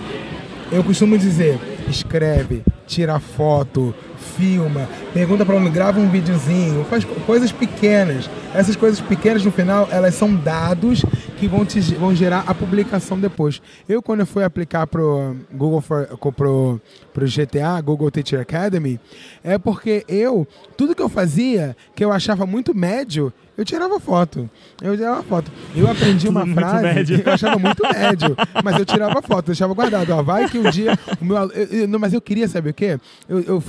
C: Eu costumo dizer, escreve, tira foto, filma, pergunta para aluno, grava um videozinho, faz co- coisas pequenas. Essas coisas pequenas no final, elas são dados que vão, te, vão gerar a publicação depois. Eu, quando eu fui aplicar pro Google for, pro, pro GTA, Google Teacher Academy, é porque eu, tudo que eu fazia, que eu achava muito médio, eu tirava foto. Eu tirava foto. Eu aprendi uma frase
B: médio.
C: que eu achava muito médio, mas eu tirava foto, deixava guardado. Ó, vai que um dia o meu eu- eu- não, mas eu queria saber o quê? Eu, eu,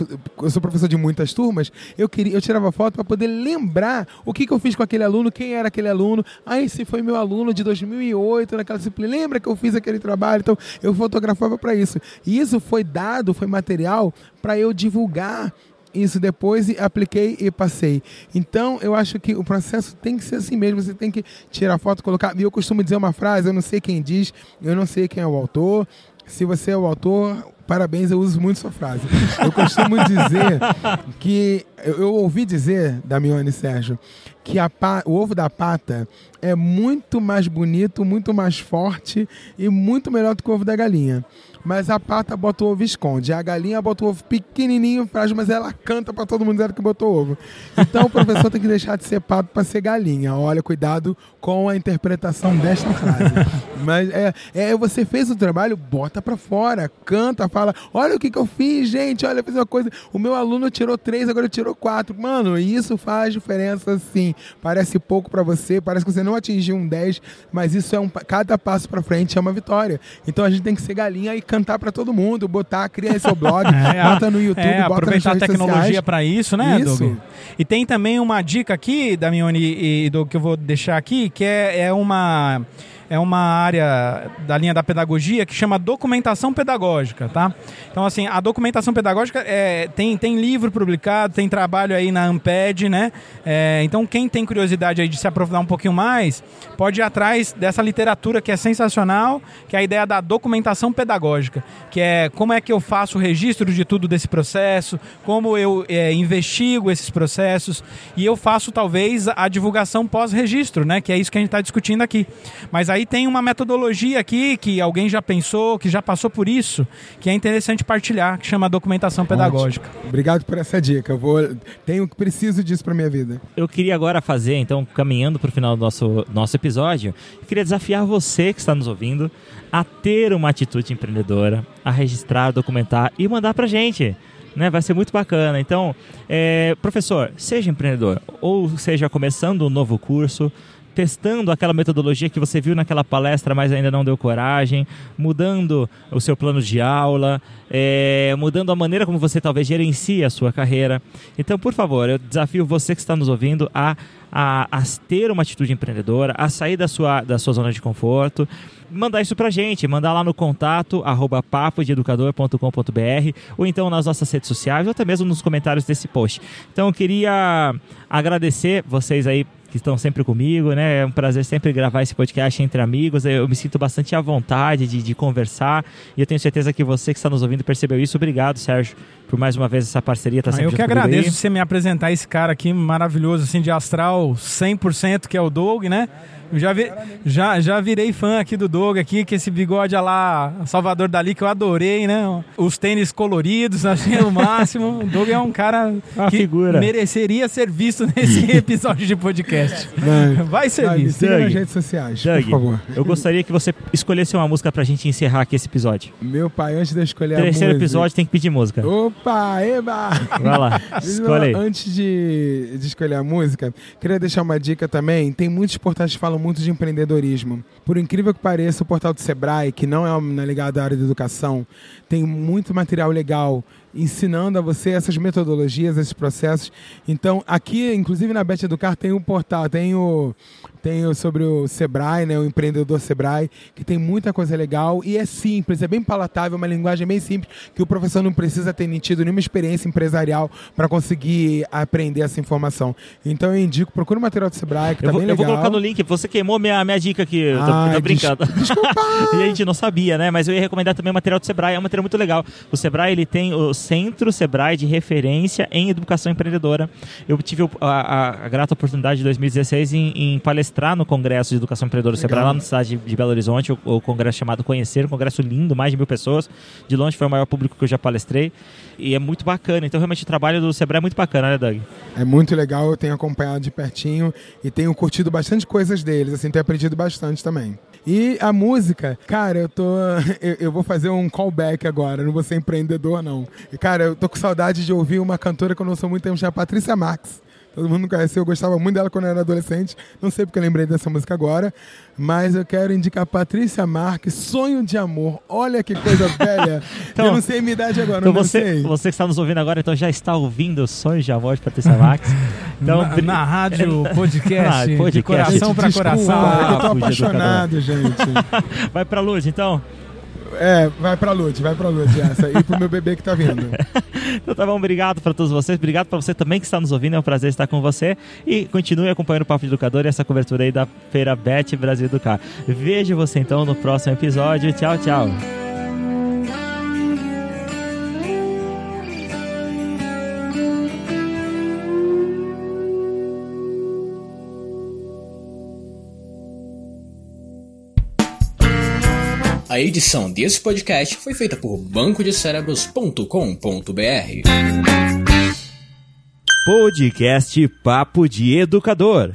C: eu sou professor de muitas turmas, eu queria, eu tirava foto para poder lembrar o que, que eu fiz com aquele aluno, quem era aquele aluno. Ah, esse foi meu aluno de 2008 naquela disciplina. Lembra que eu fiz aquele trabalho? Então eu fotografava para isso. E isso foi dado, foi material para eu divulgar isso depois e apliquei e passei. Então, eu acho que o processo tem que ser assim mesmo. Você tem que tirar foto, colocar. E eu costumo dizer uma frase, eu não sei quem diz, eu não sei quem é o autor. Se você é o autor, parabéns, eu uso muito sua frase. Eu costumo dizer que. Eu, ouvi dizer, Damione e Sérgio, que a o ovo da pata é muito mais bonito, muito mais forte e muito melhor do que o ovo da galinha. Mas a pata bota o ovo e esconde. A galinha bota o ovo pequenininho, frágil, mas ela canta pra todo mundo dizendo que botou ovo. Então o professor tem que deixar de ser pato pra ser galinha. Olha, cuidado com a interpretação desta frase. Mas é, é você fez o trabalho, bota pra fora, canta, fala: Olha o que, que eu fiz, gente. Olha, eu fiz uma coisa. O meu aluno tirou três, agora tirou quatro. Mano, isso faz diferença sim. Parece pouco pra você, parece que você não atingiu um 10, mas isso é um. Cada passo pra frente é uma vitória. Então a gente tem que ser galinha e cantar pra todo mundo, botar, cria seu blog,
A: É,
C: bota no YouTube,
A: é,
C: bota nas
A: aproveitar a
C: redes
A: tecnologia para isso, né,
C: Isso.
A: Doug? E tem também uma dica aqui, Damione, e do que eu vou deixar aqui, que é, é uma é uma área da linha da pedagogia que chama documentação pedagógica, tá? Então, assim, a documentação pedagógica é, tem, tem livro publicado, tem trabalho aí na Amped, né? É, então, quem tem curiosidade aí de se aprofundar um pouquinho mais, pode ir atrás dessa literatura que é sensacional, que é a ideia da documentação pedagógica, que é como é que eu faço o registro de tudo desse processo, como eu é, investigo esses processos e eu faço talvez a divulgação pós-registro, né? Que é isso que a gente está discutindo aqui. Mas aí aí tem uma metodologia aqui que alguém já pensou, que já passou por isso, que é interessante partilhar, que chama documentação pedagógica.
C: Ótimo. Obrigado por essa dica. Eu vou tenho preciso disso para minha vida.
B: Eu queria agora fazer, então, caminhando para o final do nosso nosso episódio, queria desafiar você que está nos ouvindo a ter uma atitude empreendedora, a registrar, documentar e mandar para gente. Né, vai ser muito bacana. Então, é, professor, seja empreendedor ou seja começando um novo curso, testando aquela metodologia que você viu naquela palestra, mas ainda não deu coragem, mudando o seu plano de aula, é, mudando a maneira como você talvez gerencia a sua carreira. Então, por favor, eu desafio você que está nos ouvindo a, a, a ter uma atitude empreendedora, a sair da sua, da sua zona de conforto mandar isso pra gente, mandar lá no contato arroba papodeeducador.com.br ou então nas nossas redes sociais ou até mesmo nos comentários desse post. Então eu queria agradecer vocês aí que estão sempre comigo, né? É um prazer sempre gravar esse podcast entre amigos. Eu me sinto bastante à vontade de, de conversar e eu tenho certeza que você que está nos ouvindo percebeu isso. Obrigado, Sérgio, por mais uma vez essa parceria. Tá
A: ah, eu que agradeço você me apresentar esse cara aqui maravilhoso, assim, de astral 100%, que é o Doug, né? Já, vi, já, já virei fã aqui do Doug aqui, que esse bigode lá, Salvador Dali, que eu adorei, né? Os tênis coloridos, achei o máximo. O Doug é um cara
B: Uma
A: que
B: figura.
A: mereceria ser visto nesse episódio de podcast. Vai ser
C: Doug,
A: visto.
C: Siga nas redes sociais,
B: Doug,
C: por favor.
B: Eu gostaria que você escolhesse uma música pra gente encerrar aqui esse episódio.
C: Meu pai, antes de eu escolher
B: Terceiro
C: a música...
B: episódio tem que pedir música.
C: Opa, eba!
B: Vai lá, escolhe aí.
C: Antes de, de escolher a música, queria deixar uma dica também. Tem muitos portais que falam muito de empreendedorismo por incrível que pareça, o portal do Sebrae, que não é ligado à área da educação, tem muito material legal ensinando a você essas metodologias, esses processos. Então, aqui, inclusive na Bet Educar, tem um portal, tem o, tem sobre o Sebrae, né, o empreendedor Sebrae, que tem muita coisa legal e é simples, é bem palatável, uma linguagem bem simples, que o professor não precisa ter tido nenhuma experiência empresarial para conseguir aprender essa informação. Então, eu indico, procure o material do Sebrae, que
B: eu
C: tá
B: vou,
C: bem
B: eu
C: legal.
B: vou colocar no link, você queimou minha, minha dica aqui, eu tô,
C: Ai,
B: tô brincando.
C: des- Desculpa!
B: e a gente não sabia, né? Mas eu ia recomendar também o material do Sebrae, é um material muito legal. O Sebrae, ele tem o Centro Sebrae de Referência em Educação Empreendedora. Eu tive a, a- a grata oportunidade de 2016 em, em palestrar no Congresso de Educação Empreendedora do Sebrae, lá na cidade de, Belo Horizonte, o, o congresso chamado Conhecer, um congresso lindo, mais de mil pessoas. De longe foi o maior público que eu já palestrei. E é muito bacana. Então, realmente, o trabalho do Sebrae é muito bacana, né, Doug?
C: É muito legal, eu tenho acompanhado de pertinho e tenho curtido bastante coisas deles, assim, tenho aprendido bastante também. E a música, cara, eu tô. Eu, eu vou fazer um callback agora, não vou ser empreendedor, não. E, cara, eu tô com saudade de ouvir uma cantora que eu não sou muito tempo, chama Patrícia Marx. Todo mundo conhece, eu gostava muito dela quando eu era adolescente. Não sei porque eu lembrei dessa música agora, mas eu quero indicar Patrícia Marques, Sonho de Amor. Olha que coisa velha.
B: Então-
C: eu não sei a minha idade agora,
B: Então
C: não
B: você,
C: sei.
B: você que está nos ouvindo agora, então já está ouvindo Sonhos de Amor de Patrícia Max. Então,
A: na, na rádio podcast,
B: Ah, podcast.
A: de coração para coração.
C: eu tô apaixonado, gente.
B: vai pra luz, então.
C: É, vai pra Lute, vai pra Lute essa. E pro meu bebê que tá vindo.
B: Então tá bom, obrigado para todos vocês, obrigado para você também que está nos ouvindo, é um prazer estar com você e continue acompanhando o Papo de Educador e essa cobertura aí da Feira Bet Brasil Educar. Vejo você então no próximo episódio. Tchau, tchau.
D: A edição desse podcast foi feita por bancodecerebros.com.br.
B: Podcast Papo de Educador.